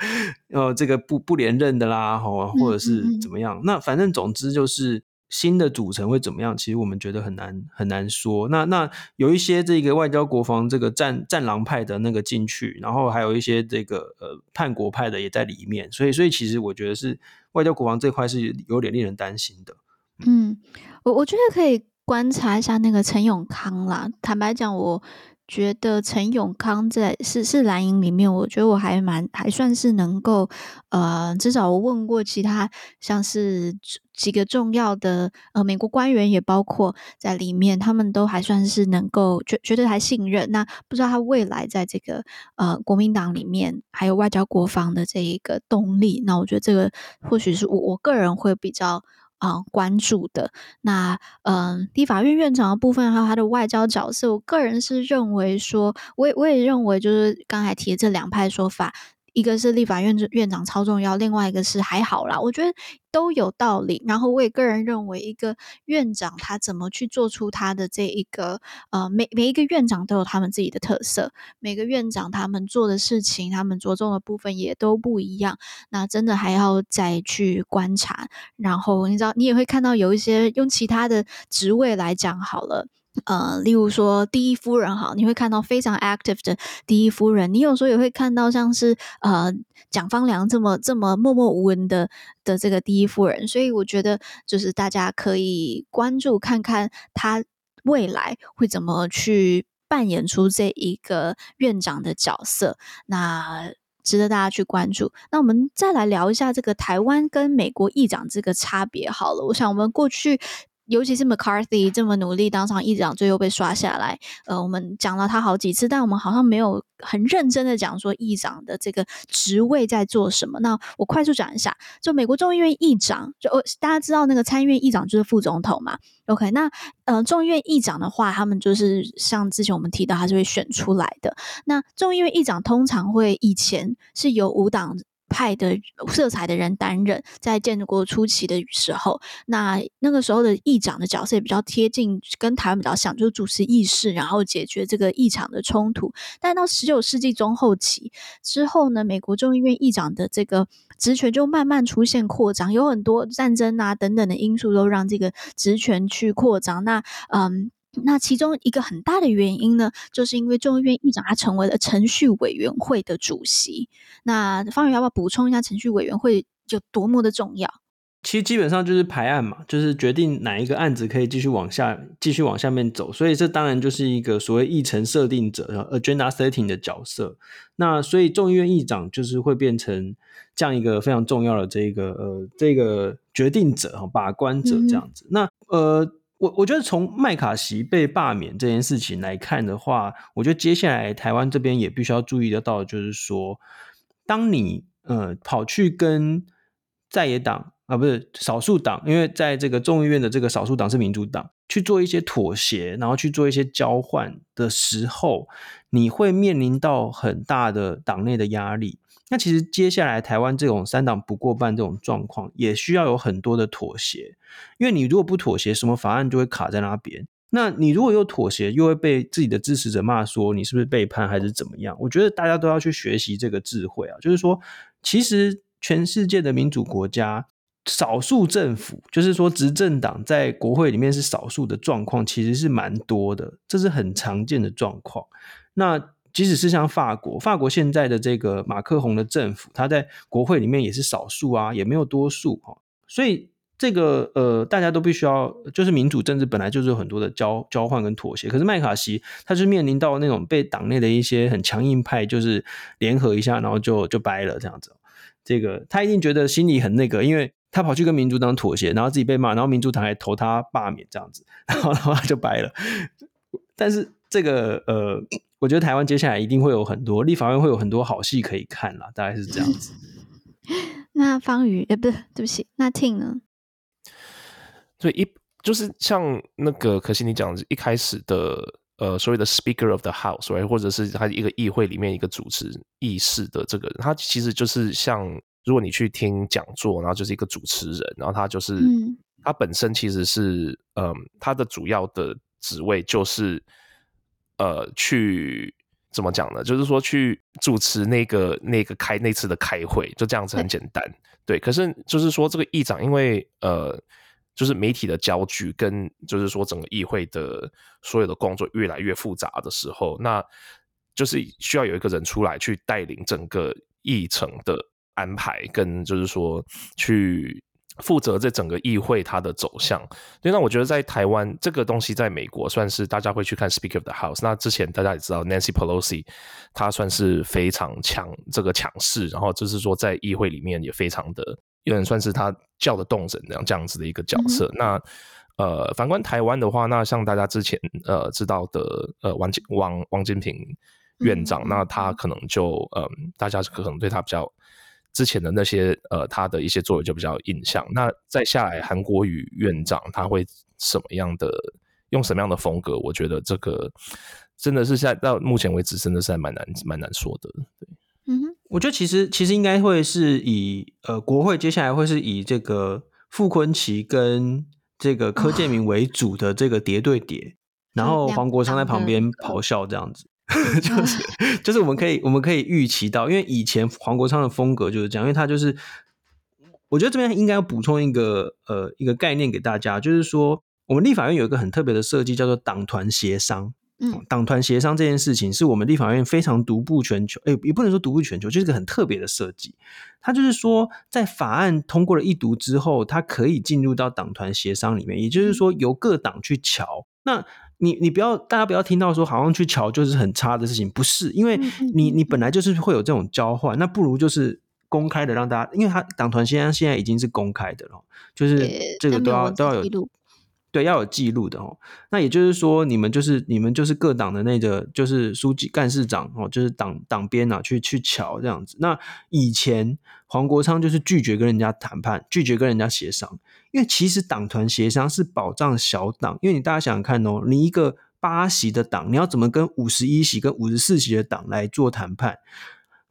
呃这个不不连任的啦，或者是怎么样。那反正总之就是新的组成会怎么样，其实我们觉得很难很难说。那那有一些这个外交国防这个战战狼派的那个进去，然后还有一些这个呃叛国派的也在里面，所以所以其实我觉得是。外交国防这块是有点令人担心的。嗯，我我觉得可以观察一下那个陈永康啦。坦白讲，我觉得陈永康在是是蓝营里面，我觉得我还蛮还算是能够，呃，至少我问过其他像是几个重要的呃美国官员，也包括在里面，他们都还算是能够觉觉得还信任。那不知道他未来在这个呃国民党里面还有外交国防的这一个动力，那我觉得这个或许是我我个人会比较。啊、关注的那，嗯、呃，立法院院长的部分，还有他的外交角色，我个人是认为说，我也我也认为，就是刚才提这两派说法。一个是立法院院长超重要，另外一个是还好啦，我觉得都有道理。然后我也个人认为，一个院长他怎么去做出他的这一个呃，每每一个院长都有他们自己的特色，每个院长他们做的事情，他们着重的部分也都不一样。那真的还要再去观察。然后你知道，你也会看到有一些用其他的职位来讲好了。呃，例如说第一夫人哈，你会看到非常 active 的第一夫人。你有时候也会看到像是呃蒋方良这么这么默默无闻的的这个第一夫人。所以我觉得就是大家可以关注看看他未来会怎么去扮演出这一个院长的角色，那值得大家去关注。那我们再来聊一下这个台湾跟美国议长这个差别好了。我想我们过去。尤其是 McCarthy 这么努力当上议长，最后被刷下来。呃，我们讲了他好几次，但我们好像没有很认真的讲说议长的这个职位在做什么。那我快速讲一下，就美国众议院议长，就大家知道那个参议院议长就是副总统嘛。OK，那呃众议院议长的话，他们就是像之前我们提到，他是会选出来的。那众议院议长通常会以前是由五党派的色彩的人担任，在建国初期的时候，那那个时候的议长的角色也比较贴近，跟台湾比较像，就是主持议事，然后解决这个议场的冲突。但到十九世纪中后期之后呢，美国众议院议长的这个职权就慢慢出现扩张，有很多战争啊等等的因素都让这个职权去扩张。那嗯。那其中一个很大的原因呢，就是因为众议院议长他成为了程序委员会的主席。那方宇要不要补充一下程序委员会有多么的重要？其实基本上就是排案嘛，就是决定哪一个案子可以继续往下继续往下面走。所以这当然就是一个所谓议程设定者 （agenda setting） 的角色。那所以众议院议长就是会变成这样一个非常重要的这个呃这个决定者哈，把关者这样子。嗯、那呃。我我觉得从麦卡锡被罢免这件事情来看的话，我觉得接下来台湾这边也必须要注意得到，就是说，当你呃跑去跟在野党啊，不是少数党，因为在这个众议院的这个少数党是民主党，去做一些妥协，然后去做一些交换的时候，你会面临到很大的党内的压力。那其实接下来台湾这种三党不过半这种状况，也需要有很多的妥协，因为你如果不妥协，什么法案就会卡在那边。那你如果又妥协，又会被自己的支持者骂说你是不是背叛还是怎么样？我觉得大家都要去学习这个智慧啊，就是说，其实全世界的民主国家，少数政府，就是说执政党在国会里面是少数的状况，其实是蛮多的，这是很常见的状况。那即使是像法国，法国现在的这个马克宏的政府，他在国会里面也是少数啊，也没有多数哈。所以这个呃，大家都必须要，就是民主政治本来就是有很多的交交换跟妥协。可是麦卡锡他是面临到那种被党内的一些很强硬派，就是联合一下，然后就就掰了这样子。这个他一定觉得心里很那个，因为他跑去跟民主党妥协，然后自己被骂，然后民主党还投他罢免这样子，然后然后他就掰了。但是这个呃。我觉得台湾接下来一定会有很多立法院会有很多好戏可以看啦，大概是这样子。那方宇，呃，不是，对不起，那 Tim 呢？对，一就是像那个可惜你讲一开始的呃所谓的 Speaker of the House，或者是他一个议会里面一个主持议事的这个人，他其实就是像如果你去听讲座，然后就是一个主持人，然后他就是、嗯、他本身其实是嗯、呃，他的主要的职位就是。呃，去怎么讲呢？就是说去主持那个那个开那次的开会，就这样子很简单。对，可是就是说这个议长，因为呃，就是媒体的焦距跟就是说整个议会的所有的工作越来越复杂的时候，那就是需要有一个人出来去带领整个议程的安排，跟就是说去负责这整个议会它的走向。所以那我觉得在台湾这个东西，在美国算是大家会去看 Speaker of the House。那之前大家也知道 Nancy Pelosi，她算是非常强这个强势，然后就是说在议会里面也非常的有人算是她叫得动人这样这样子的一个角色。嗯、那呃，反观台湾的话，那像大家之前呃知道的呃王金王王金平院长，嗯、那他可能就嗯、呃，大家可能对他比较。之前的那些呃，他的一些作为就比较有印象。那再下来，韩国瑜院长他会什么样的用什么样的风格？我觉得这个真的是现在到目前为止，真的是还蛮难蛮难说的。对，嗯哼，我觉得其实其实应该会是以呃国会接下来会是以这个傅昆奇跟这个柯建明为主的这个谍对谍，哦、然后黄国昌在旁边咆哮这样子。就是就是我们可以我们可以预期到，因为以前黄国昌的风格就是这样，因为他就是，我觉得这边应该要补充一个呃一个概念给大家，就是说我们立法院有一个很特别的设计，叫做党团协商。嗯，党团协商这件事情是我们立法院非常独步全球，哎，也不能说独步全球，就是个很特别的设计。它就是说，在法案通过了一读之后，它可以进入到党团协商里面，也就是说由各党去瞧。那你你不要，大家不要听到说好像去瞧就是很差的事情，不是，因为你你本来就是会有这种交换，那不如就是公开的让大家，因为他党团现在现在已经是公开的了，就是这个都要都要有。对，要有记录的哦。那也就是说，你们就是你们就是各党的那个就是书记、干事长哦，就是党党编啊，去去瞧这样子。那以前黄国昌就是拒绝跟人家谈判，拒绝跟人家协商，因为其实党团协商是保障小党，因为你大家想想看哦，你一个八席的党，你要怎么跟五十一席跟五十四席的党来做谈判？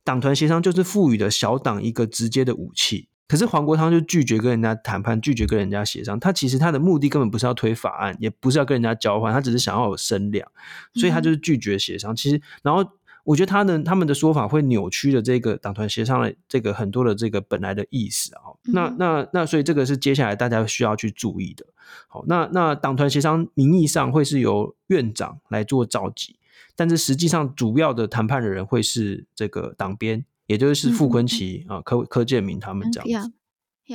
党团协商就是赋予了小党一个直接的武器。可是黄国昌就拒绝跟人家谈判，拒绝跟人家协商。他其实他的目的根本不是要推法案，也不是要跟人家交换，他只是想要有声量，所以他就是拒绝协商。嗯、其实，然后我觉得他的他们的说法会扭曲了这个党团协商的这个很多的这个本来的意思啊。嗯、那那那所以这个是接下来大家需要去注意的。好，那那党团协商名义上会是由院长来做召集，但是实际上主要的谈判的人会是这个党编。也就是傅昆奇啊，柯柯建明他们这样子。呀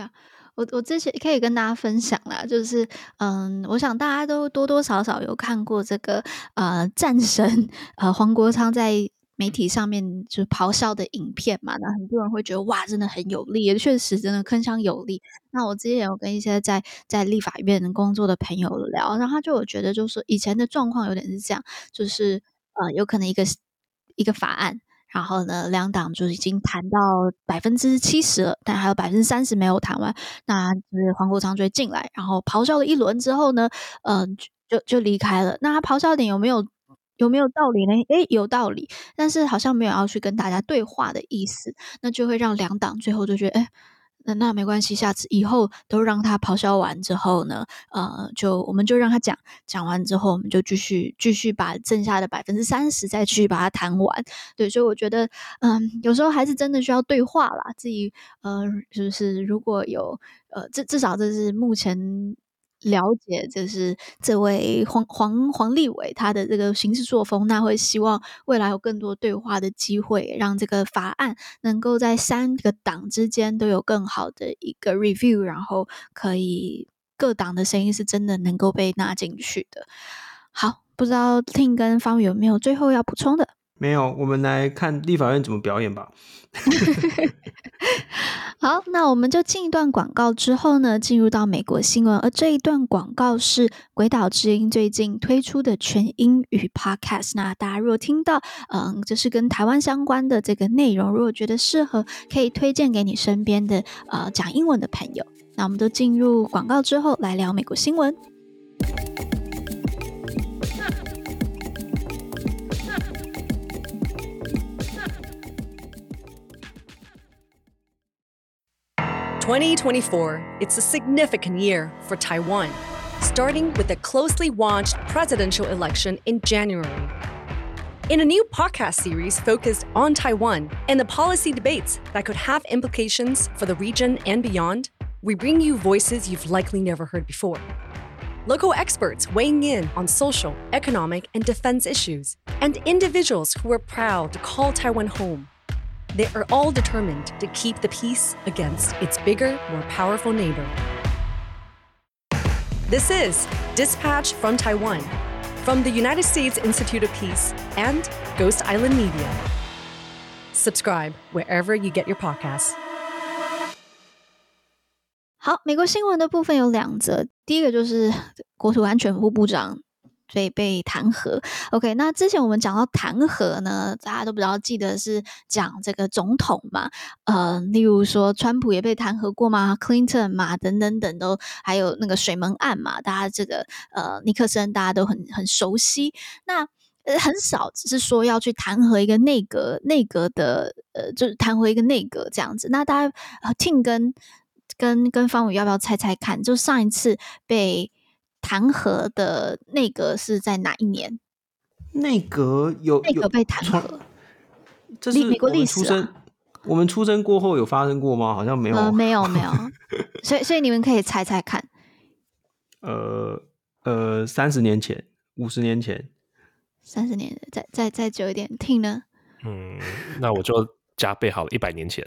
呀，我我之前可以跟大家分享啦，就是嗯，我想大家都多多少少有看过这个呃战神呃黄国昌在媒体上面就咆哮的影片嘛，那很多人会觉得哇，真的很有力，也确实真的铿锵有力。那我之前有跟一些在在立法院工作的朋友聊，然后他就有觉得就是以前的状况有点是这样，就是呃有可能一个一个法案。然后呢，两党就已经谈到百分之七十了，但还有百分之三十没有谈完。那就是黄国昌就会进来，然后咆哮了一轮之后呢，嗯、就就离开了。那他咆哮点有没有有没有道理呢？诶，有道理，但是好像没有要去跟大家对话的意思，那就会让两党最后就觉得，诶那那没关系，下次以后都让他咆哮完之后呢，呃，就我们就让他讲，讲完之后我们就继续继续把剩下的百分之三十再去把它谈完。对，所以我觉得，嗯，有时候还是真的需要对话啦。自己，呃，就是如果有，呃，至至少这是目前。了解，就是这位黄黄黄立伟他的这个行事作风，那会希望未来有更多对话的机会，让这个法案能够在三个党之间都有更好的一个 review，然后可以各党的声音是真的能够被纳进去的。好，不知道 Tim 跟方有没有最后要补充的？没有，我们来看立法院怎么表演吧。好，那我们就进一段广告之后呢，进入到美国新闻。而这一段广告是鬼岛之音最近推出的全英语 podcast。那大家如果听到，嗯，这是跟台湾相关的这个内容，如果觉得适合，可以推荐给你身边的呃讲英文的朋友。那我们都进入广告之后来聊美国新闻。2024, it's a significant year for Taiwan, starting with a closely watched presidential election in January. In a new podcast series focused on Taiwan and the policy debates that could have implications for the region and beyond, we bring you voices you've likely never heard before. Local experts weighing in on social, economic, and defense issues, and individuals who are proud to call Taiwan home they are all determined to keep the peace against its bigger, more powerful neighbor. This is Dispatch from Taiwan, from the United States Institute of Peace and Ghost Island Media. Subscribe wherever you get your podcasts. 好，美国新闻的部分有两则，第一个就是国土安全部部长。 所以被弹劾。OK，那之前我们讲到弹劾呢，大家都比较记得是讲这个总统嘛，呃，例如说川普也被弹劾过嘛，Clinton 嘛，等等等都，还有那个水门案嘛，大家这个呃尼克森大家都很很熟悉。那很少只是说要去弹劾一个内阁，内阁的呃就是弹劾一个内阁这样子。那大家听跟跟跟方宇要不要猜猜看？就上一次被。弹劾的内阁是在哪一年？内阁有内阁被弹劾，这是美国历史啊。我们出生过后有发生过吗？好像没有，呃、没有，没有。所以，所以你们可以猜猜看。呃呃，三十年前，五十年前，三十年，再再再久一点，听呢？嗯，那我就加倍好了，一百年前。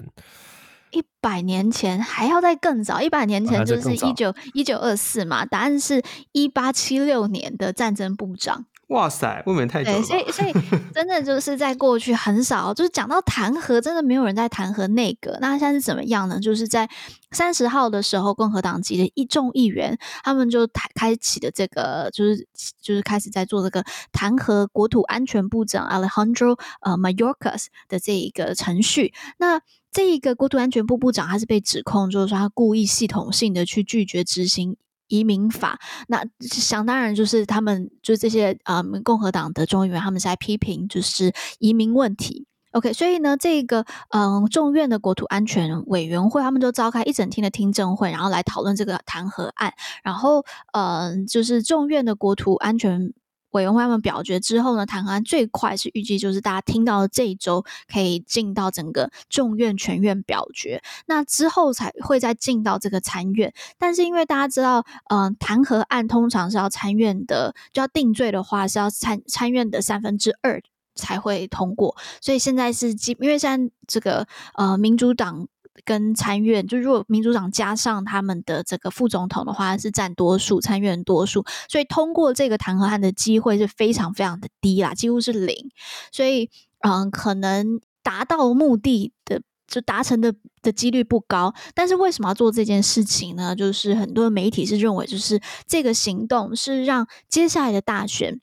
一百年前还要再更早，一百年前就是一九一九二四嘛，答案是一八七六年的战争部长。哇塞，未免太早了。所以所以真的就是在过去很少，就是讲到弹劾，真的没有人在弹劾内阁。那现在是怎么样呢？就是在三十号的时候，共和党籍的一众议员，他们就开开启的这个，就是就是开始在做这个弹劾国土安全部长 Alejandro 呃 Mayorkas 的这一个程序。那这一个国土安全部部长，他是被指控，就是说他故意系统性的去拒绝执行移民法。那想当然就是他们，就是这些呃共和党的众议员，他们是在批评就是移民问题。OK，所以呢，这个嗯众院的国土安全委员会，他们就召开一整天的听证会，然后来讨论这个弹劾案。然后嗯，就是众院的国土安全。委员会他们表决之后呢，弹劾案最快是预计就是大家听到的这一周可以进到整个众院全院表决，那之后才会再进到这个参院。但是因为大家知道，嗯、呃，弹劾案通常是要参院的，就要定罪的话是要参参院的三分之二才会通过，所以现在是基，因为现在这个呃民主党。跟参院，就如果民主党加上他们的这个副总统的话，是占多数，参院多数，所以通过这个弹劾案的机会是非常非常的低啦，几乎是零。所以，嗯，可能达到目的的就达成的的几率不高。但是为什么要做这件事情呢？就是很多媒体是认为，就是这个行动是让接下来的大选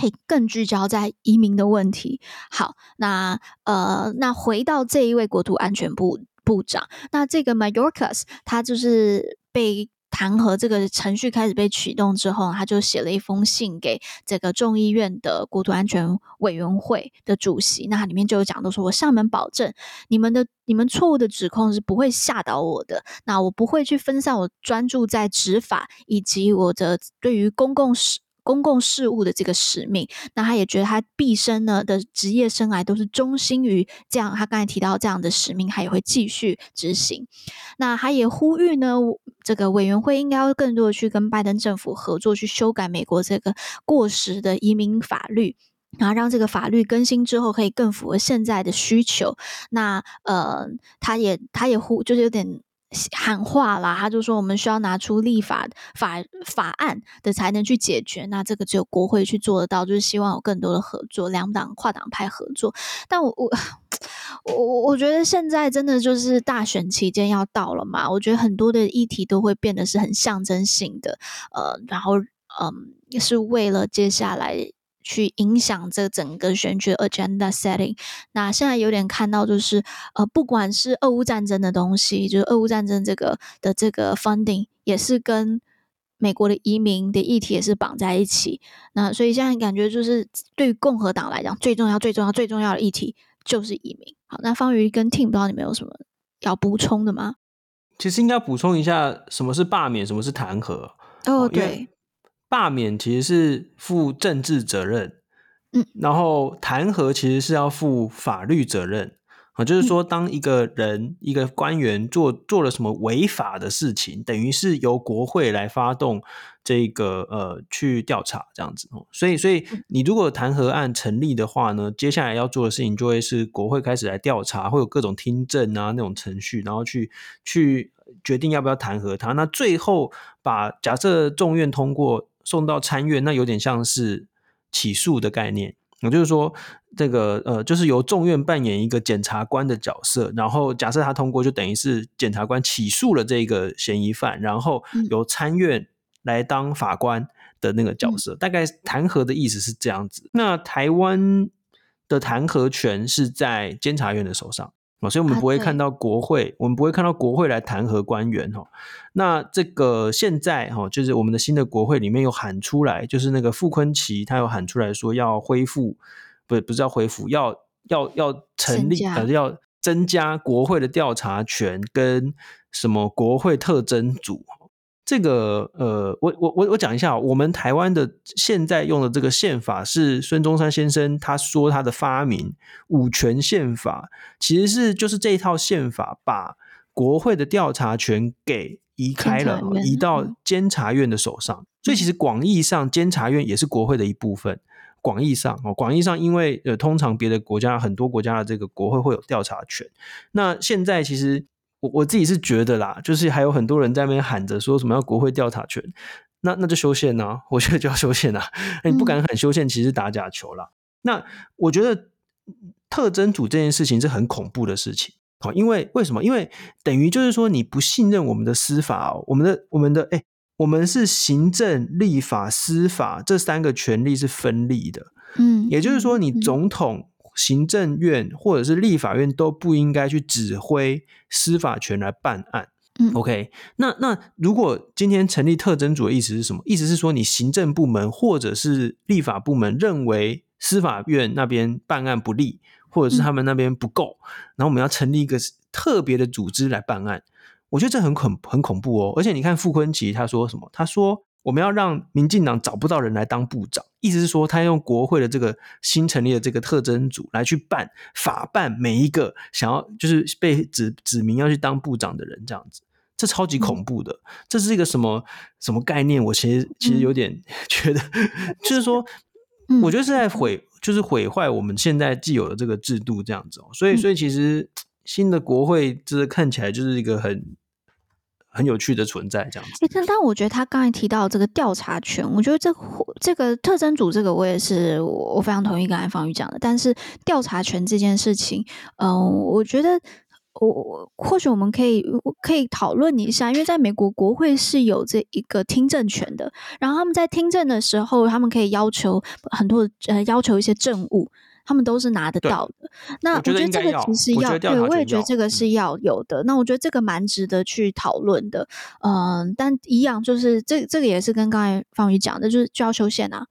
可以更聚焦在移民的问题。好，那呃，那回到这一位国土安全部。部长，那这个 Mayorkas 他就是被弹劾这个程序开始被启动之后，他就写了一封信给这个众议院的国土安全委员会的主席。那里面就有讲，都说我上门保证，你们的你们错误的指控是不会吓倒我的。那我不会去分散我专注在执法以及我的对于公共事。公共事务的这个使命，那他也觉得他毕生呢的职业生涯都是忠心于这样。他刚才提到这样的使命，他也会继续执行。那他也呼吁呢，这个委员会应该要更多的去跟拜登政府合作，去修改美国这个过时的移民法律，然后让这个法律更新之后可以更符合现在的需求。那呃，他也他也呼，就是有点。喊话啦，他就说我们需要拿出立法法法案的才能去解决，那这个只有国会去做得到，就是希望有更多的合作，两党跨党派合作。但我我我我觉得现在真的就是大选期间要到了嘛，我觉得很多的议题都会变得是很象征性的，呃，然后嗯，也是为了接下来。去影响这整个选举 agenda setting。那现在有点看到，就是呃，不管是俄乌战争的东西，就是俄乌战争这个的这个 funding，也是跟美国的移民的议题也是绑在一起。那所以现在感觉就是对于共和党来讲，最重要、最重要、最重要的议题就是移民。好，那方瑜跟 Tim，不知道你们有什么要补充的吗？其实应该补充一下，什么是罢免，什么是弹劾。哦，哦对。罢免其实是负政治责任，嗯，然后弹劾其实是要负法律责任。啊，就是说，当一个人、一个官员做做了什么违法的事情，等于是由国会来发动这个呃去调查这样子哦。所以，所以你如果弹劾案成立的话呢，接下来要做的事情就会是国会开始来调查，会有各种听证啊那种程序，然后去去决定要不要弹劾他。那最后把假设众院通过送到参院，那有点像是起诉的概念。也就是说，这个呃，就是由众院扮演一个检察官的角色，然后假设他通过，就等于是检察官起诉了这个嫌疑犯，然后由参院来当法官的那个角色。嗯、大概弹劾的意思是这样子。那台湾的弹劾权是在监察院的手上。所以，我们不会看到国会，啊、我们不会看到国会来弹劾官员哈。那这个现在哈，就是我们的新的国会里面有喊出来，就是那个傅昆奇他有喊出来说要恢复，不不是要恢复，要要要成立，呃，要增加国会的调查权跟什么国会特征组。这个呃，我我我我讲一下，我们台湾的现在用的这个宪法是孙中山先生他说他的发明五权宪法，其实是就是这一套宪法把国会的调查权给移开了，移到监察院的手上。所以其实广义上，监察院也是国会的一部分。广义上哦，广义上，因为呃，通常别的国家很多国家的这个国会会有调查权。那现在其实。我我自己是觉得啦，就是还有很多人在那边喊着说什么要国会调查权，那那就修宪呐，我觉得就要修宪呐。那你不敢喊修宪，其实打假球啦。那我觉得特征组这件事情是很恐怖的事情，好，因为为什么？因为等于就是说你不信任我们的司法哦，我们的我们的哎，我们是行政、立法、司法这三个权力是分立的，嗯，也就是说你总统。行政院或者是立法院都不应该去指挥司法权来办案。嗯，OK，那那如果今天成立特征组的意思是什么？意思是说你行政部门或者是立法部门认为司法院那边办案不力，或者是他们那边不够，嗯，然后我们要成立一个特别的组织来办案。我觉得这很恐很恐怖哦。而且你看傅昆萁他说什么？他说。我们要让民进党找不到人来当部长，意思是说，他用国会的这个新成立的这个特征组来去办法办每一个想要就是被指指名要去当部长的人，这样子，这超级恐怖的。嗯、这是一个什么什么概念？我其实其实有点 觉得，嗯、就是说，我觉得是在毁，就是毁坏我们现在既有的这个制度，这样子哦。所以，所以其实新的国会，这看起来就是一个很。很有趣的存在，这样子。但我觉得他刚才提到这个调查权，我觉得这这个特征组这个我也是我非常同意刚才方宇讲的。但是调查权这件事情，嗯、我觉得我或许我们可以可以讨论一下，因为在美国国会是有这一个听证权的，然后他们在听证的时候，他们可以要求很多呃要求一些证物。他们都是拿得到的。那我觉得这个其实要，对，我也觉得这个是要有的。那我觉得这个蛮值得去讨论的。嗯，但一样就是这这个也是跟刚才方宇讲的，就是就要修宪啊。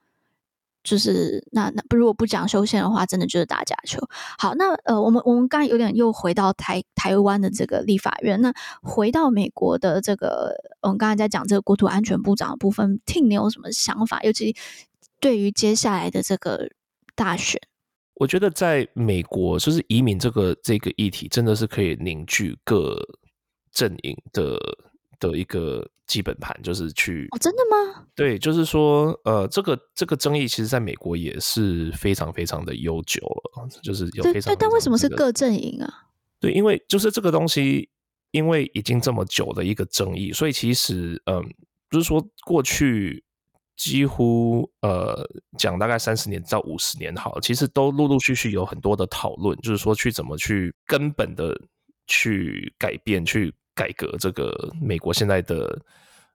就是那那不如果不讲修宪的话，真的就是打假球。好，那呃，我们我们刚才有点又回到台台湾的这个立法院。那回到美国的这个，我们刚才在讲这个国土安全部长的部分，Tim 你有什么想法？尤其对于接下来的这个大选。我觉得在美国，就是移民这个这个议题，真的是可以凝聚各阵营的的一个基本盘，就是去哦，真的吗？对，就是说，呃，这个这个争议，其实在美国也是非常非常的悠久了，就是有非常，非常、这个、对，但为什么是各阵营啊？对，因为就是这个东西，因为已经这么久的一个争议，所以其实，嗯、呃，就是说过去。几乎呃讲大概三十年到五十年好，其实都陆陆续续有很多的讨论，就是说去怎么去根本的去改变、去改革这个美国现在的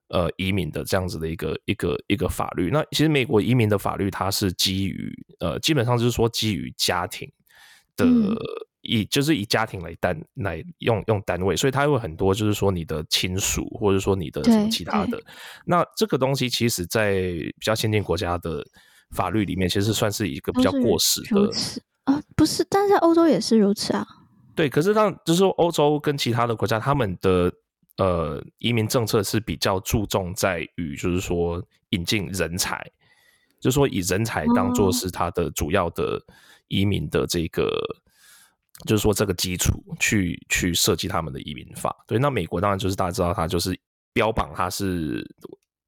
呃移民的这样子的一个一个一个法律。那其实美国移民的法律它是基于呃基本上就是说基于家庭的。嗯以就是以家庭来单来用用单位，所以它会很多，就是说你的亲属，或者说你的什么其他的。那这个东西其实，在比较先进国家的法律里面，其实算是一个比较过时的啊，不是？但是在欧洲也是如此啊。对，可是当就是说，欧洲跟其他的国家，他们的呃移民政策是比较注重在于，就是说引进人才，就是说以人才当做是他的主要的移民的这个。就是说这个基础去去设计他们的移民法。对，那美国当然就是大家知道，它就是标榜它是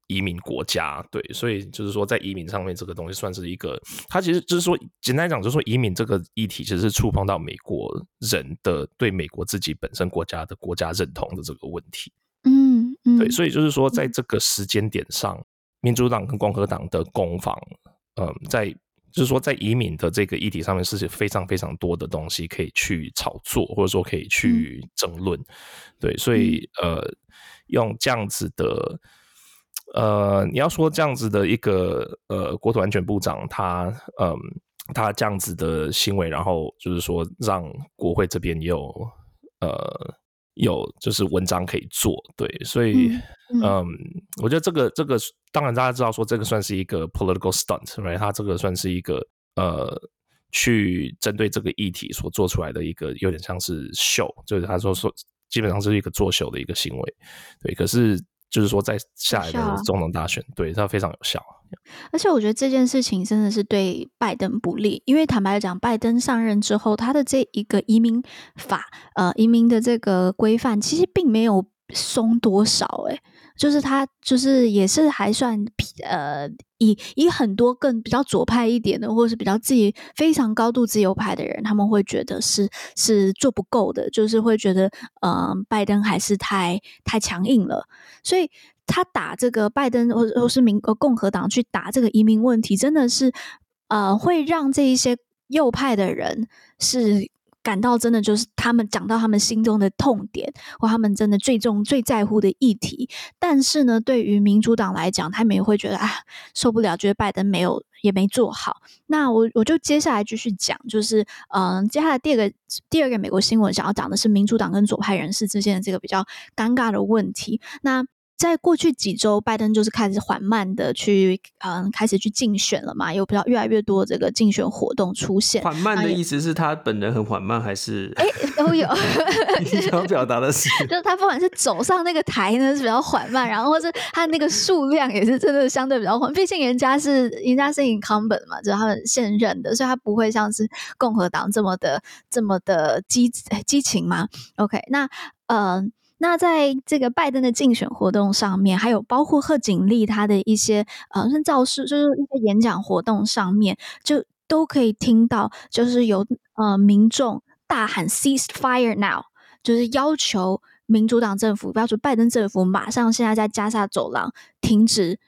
移民国家，对，所以就是说在移民上面这个东西算是一个，它其实就是说简单讲，就是说移民这个议题其实是触碰到美国人的对美国自己本身国家的国家认同的这个问题。嗯嗯，对，所以就是说在这个时间点上，民主党跟共和党的攻防，嗯，在。就是说，在移民的这个议题上面，是非常非常多的东西可以去炒作，或者说可以去争论。嗯、对，所以呃，用这样子的呃，你要说这样子的一个呃，国土安全部长他嗯、呃，他这样子的行为，然后就是说让国会这边有呃。有就是文章可以做，对，所以嗯，嗯，我觉得这个这个当然大家知道说这个算是一个 political stunt，right？它这个算是一个呃，去针对这个议题所做出来的一个有点像是秀，就是他说说基本上是一个作秀的一个行为，对。可是就是说在下一个总统大选，对，它非常有效。而且我觉得这件事情真的是对拜登不利，因为坦白讲，拜登上任之后，他的这一个移民法，呃，移民的这个规范，其实并没有松多少，诶，就是他就是也是还算，呃，以以很多更比较左派一点的，或者是比较自己非常高度自由派的人，他们会觉得是是做不够的，就是会觉得，嗯、呃，拜登还是太太强硬了，所以。他打这个拜登，或或是民呃共和党去打这个移民问题，真的是呃会让这一些右派的人是感到真的就是他们讲到他们心中的痛点，或他们真的最重最在乎的议题。但是呢，对于民主党来讲，他们也会觉得啊受不了，觉得拜登没有也没做好。那我我就接下来继续讲，就是嗯、接下来第二个第二个美国新闻想要讲的是民主党跟左派人士之间的这个比较尴尬的问题。那在过去几周，拜登就是开始缓慢的去，嗯，开始去竞选了嘛，有比较越来越多这个竞选活动出现。缓慢的意思是他本人很缓慢，还是？哎，都有。你想表达的是，就是他不管是走上那个台呢是比较缓慢，然后或是他那个数量也是真的相对比较缓。毕竟人家是人家是 incumbent 嘛，就是他们现任的，所以他不会像是共和党这么的这么的激激情嘛。OK，那嗯。那在这个拜登的竞选活动上面，还有包括贺锦丽他的一些呃，像造势，就是一些演讲活动上面，就都可以听到，就是有呃民众大喊 “Cease fire now”，就是要求民主党政府，要求拜登政府马上现在在加沙走廊停止。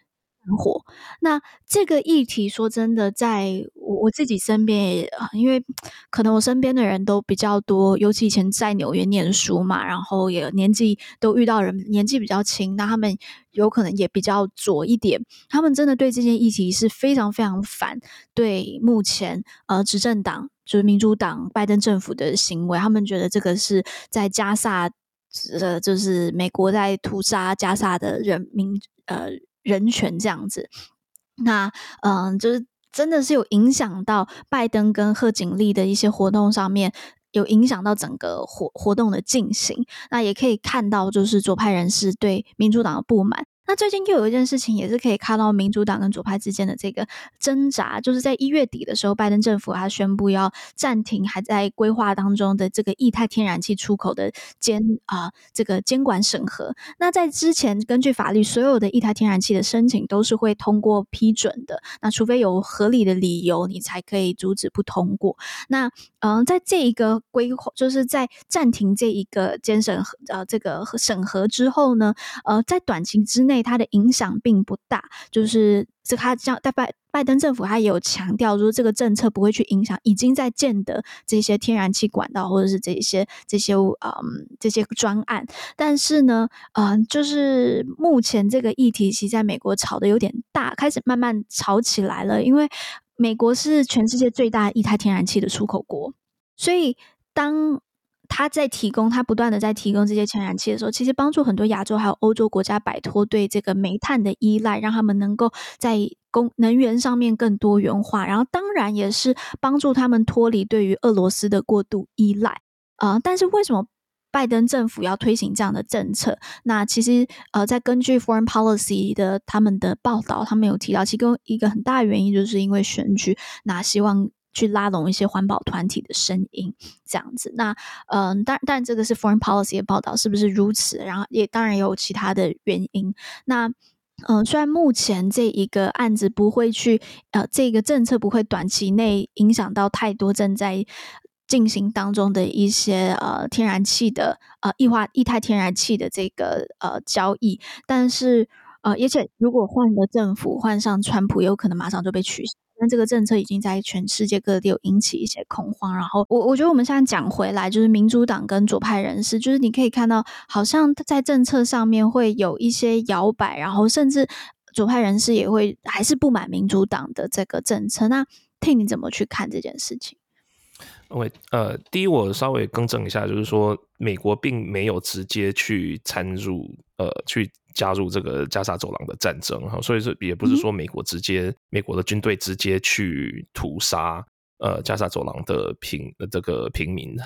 火，那这个议题说真的，在我我自己身边也，因为可能我身边的人都比较多，尤其以前在纽约念书嘛，然后也年纪都遇到人年纪比较轻，那他们有可能也比较左一点，他们真的对这件议题是非常非常反对目前呃执政党就是民主党拜登政府的行为，他们觉得这个是在加萨呃就是美国在屠杀加萨的人民呃。人权这样子，那嗯，就是真的是有影响到拜登跟贺锦丽的一些活动上面，有影响到整个活活动的进行。那也可以看到，就是左派人士对民主党的不满。那最近又有一件事情，也是可以看到民主党跟左派之间的这个挣扎，就是在一月底的时候，拜登政府他宣布要暂停还在规划当中的这个液态天然气出口的监啊、这个监管审核。那在之前，根据法律，所有的液态天然气的申请都是会通过批准的。那除非有合理的理由，你才可以阻止不通过。那嗯、在这一个规划，就是在暂停这一个监审呃这个审核之后呢，呃，在短期之内。它的影响并不大，就是这他将在拜拜登政府，他也有强调说，这个政策不会去影响已经在建的这些天然气管道，或者是这些这些嗯这些专案。但是呢，嗯，就是目前这个议题其实在美国炒得有点大，开始慢慢炒起来了。因为美国是全世界最大液态天然气的出口国，所以当。他在提供，他不断的在提供这些天然气的时候，其实帮助很多亚洲还有欧洲国家摆脱对这个煤炭的依赖，让他们能够在供能源上面更多元化，然后当然也是帮助他们脱离对于俄罗斯的过度依赖。呃，但是为什么拜登政府要推行这样的政策？那其实呃，在根据 Foreign Policy 的他们的报道，他们有提到，其中一个很大原因就是因为选举，那希望。去拉拢一些环保团体的声音，这样子。那嗯，当、呃、但这个是 Foreign Policy 的报道，是不是如此？然后也当然有其他的原因。那嗯、虽然目前这一个案子不会去呃，这个政策不会短期内影响到太多正在。进行当中的一些呃天然气的呃液化液态天然气的这个呃交易，但是呃而且如果换了政府换上川普，有可能马上就被取消。但这个政策已经在全世界各地有引起一些恐慌。然后我我觉得我们现在讲回来，就是民主党跟左派人士，就是你可以看到，好像在政策上面会有一些摇摆，然后甚至左派人士也会还是不满民主党的这个政策。那 T，你怎么去看这件事情？OK，呃，第一，我稍微更正一下，就是说，美国并没有直接去参入，呃，去加入这个加沙走廊的战争哈，所以说也不是说美国直接，嗯、美国的军队直接去屠杀呃加沙走廊的平呃这个平民，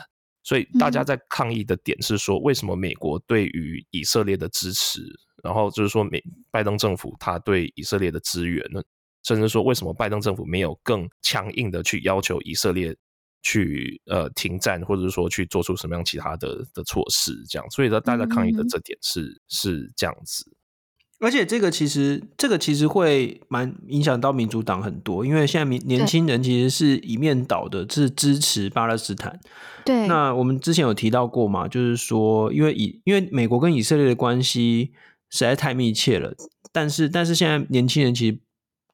所以大家在抗议的点是说，为什么美国对于以色列的支持，然后就是说美拜登政府他对以色列的支援呢，甚至说为什么拜登政府没有更强硬的去要求以色列。去呃停战，或者是说去做出什么样其他的的措施，这样，所以呢，大家抗议的这点是、嗯、是这样子。而且这个其实这个其实会蛮影响到民主党很多，因为现在民年轻人其实是一面倒的，是支持巴勒斯坦。对，那我们之前有提到过嘛，就是说，因为以因为美国跟以色列的关系实在太密切了，但是但是现在年轻人其实。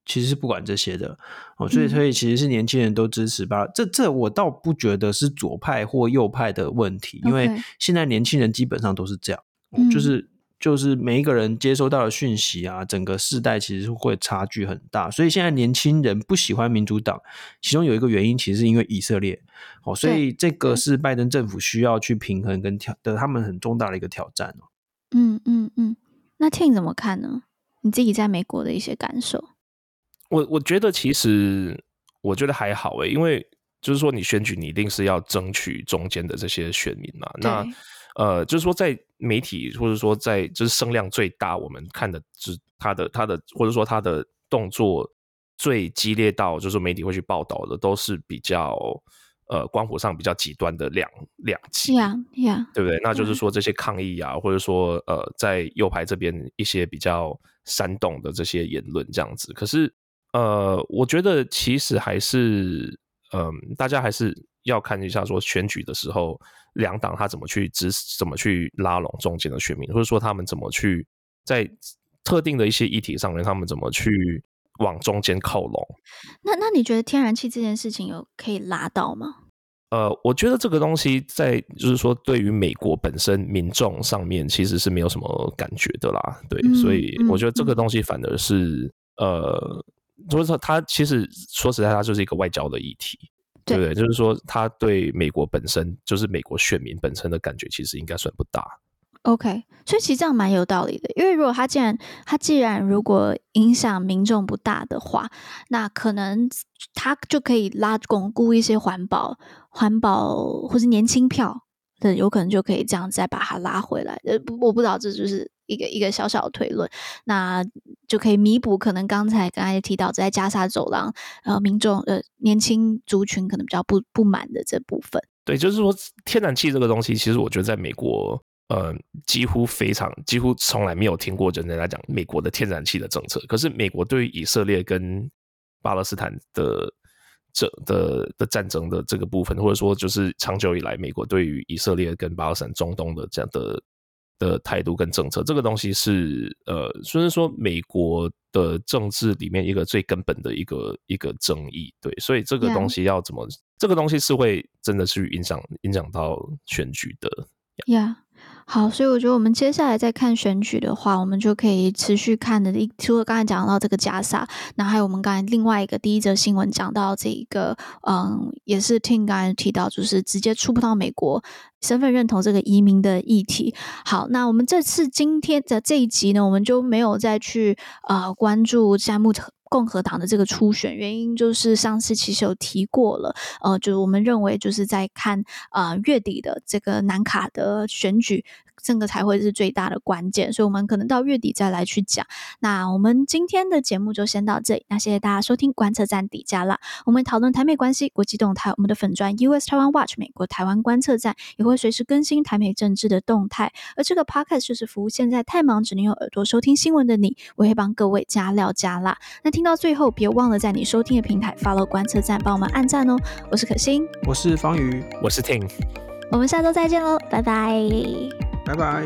其实是不管这些的哦，所以所以其实是年轻人都支持吧。嗯、这这我倒不觉得是左派或右派的问题，因为现在年轻人基本上都是这样，嗯、就是就是每一个人接收到的讯息啊，整个世代其实会差距很大。所以现在年轻人不喜欢民主党，其中有一个原因其实是因为以色列哦，所以这个是拜登政府需要去平衡跟挑的，他们很重大的一个挑战哦。嗯嗯嗯，那 Tim 怎么看呢？你自己在美国的一些感受？我我觉得其实我觉得还好诶，因为就是说你选举你一定是要争取中间的这些选民嘛。那呃，就是说在媒体或者说在就是声量最大，我们看的是他的他的或者说他的动作最激烈到就是媒体会去报道的，都是比较呃光谱上比较极端的两两极，yeah, yeah, 对不对？那就是说这些抗议啊，或者说呃在右派这边一些比较煽动的这些言论这样子，可是。呃，我觉得其实还是，嗯、呃，大家还是要看一下，说选举的时候，两党他怎么去支持，怎么去拉拢中间的选民，或者说他们怎么去在特定的一些议题上面，他们怎么去往中间靠拢。那那你觉得天然气这件事情有可以拉到吗？呃，我觉得这个东西在就是说，对于美国本身民众上面其实是没有什么感觉的啦，对，嗯、所以我觉得这个东西反而是、嗯、呃。就是说，他其实说实在，他就是一个外交的议题，对，不对？就是说，他对美国本身，就是美国选民本身的感觉，其实应该算不大。OK，所以其实这样蛮有道理的，因为如果他既然他既然如果影响民众不大的话，那可能他就可以拉巩固一些环保、环保或是年轻票。对，有可能就可以这样再把它拉回来。呃，我不知道，这就是一个一个小小的推论，那就可以弥补可能刚才刚才提到在加沙走廊，呃，民众呃年轻族群可能比较不不满的这部分。对，就是说天然气这个东西，其实我觉得在美国，呃，几乎非常几乎从来没有听过人家来讲美国的天然气的政策。可是美国对于以色列跟巴勒斯坦的。这的的战争的这个部分，或者说就是长久以来美国对于以色列跟巴勒斯坦中东的这样的的态度跟政策，这个东西是呃，虽然说美国的政治里面一个最根本的一个一个争议，对，所以这个东西要怎么.这个东西是会真的去影响影响到选举的，Yeah. 好，所以我觉得我们接下来再看选举的话，我们就可以持续看的。一除了刚才讲到这个加萨，那还有我们刚才另外一个第一则新闻讲到这一个，嗯，也是听刚才提到，就是直接触碰到美国身份认同这个移民的议题。好，那我们这次今天的这一集呢，我们就没有再去呃关注现在目共和党的这个初选，原因就是上次其实有提过了，呃，就是我们认为就是在看啊、月底的这个南卡的选举。这个才会是最大的关键，所以我们可能到月底再来去讲。那我们今天的节目就先到这里，那谢谢大家收听观测站底加啦。我们讨论台美关系、国际动态，我们的粉专 US Taiwan Watch 美国台湾观测站也会随时更新台美政治的动态。而这个 Podcast 就是服务现在太忙只能用耳朵收听新闻的你，我会帮各位加料加辣。那听到最后，别忘了在你收听的平台 follow 观测站，帮我们按赞哦。我是可心，我是方宇，我是 Ting，我们下周再见喽，拜拜。拜拜。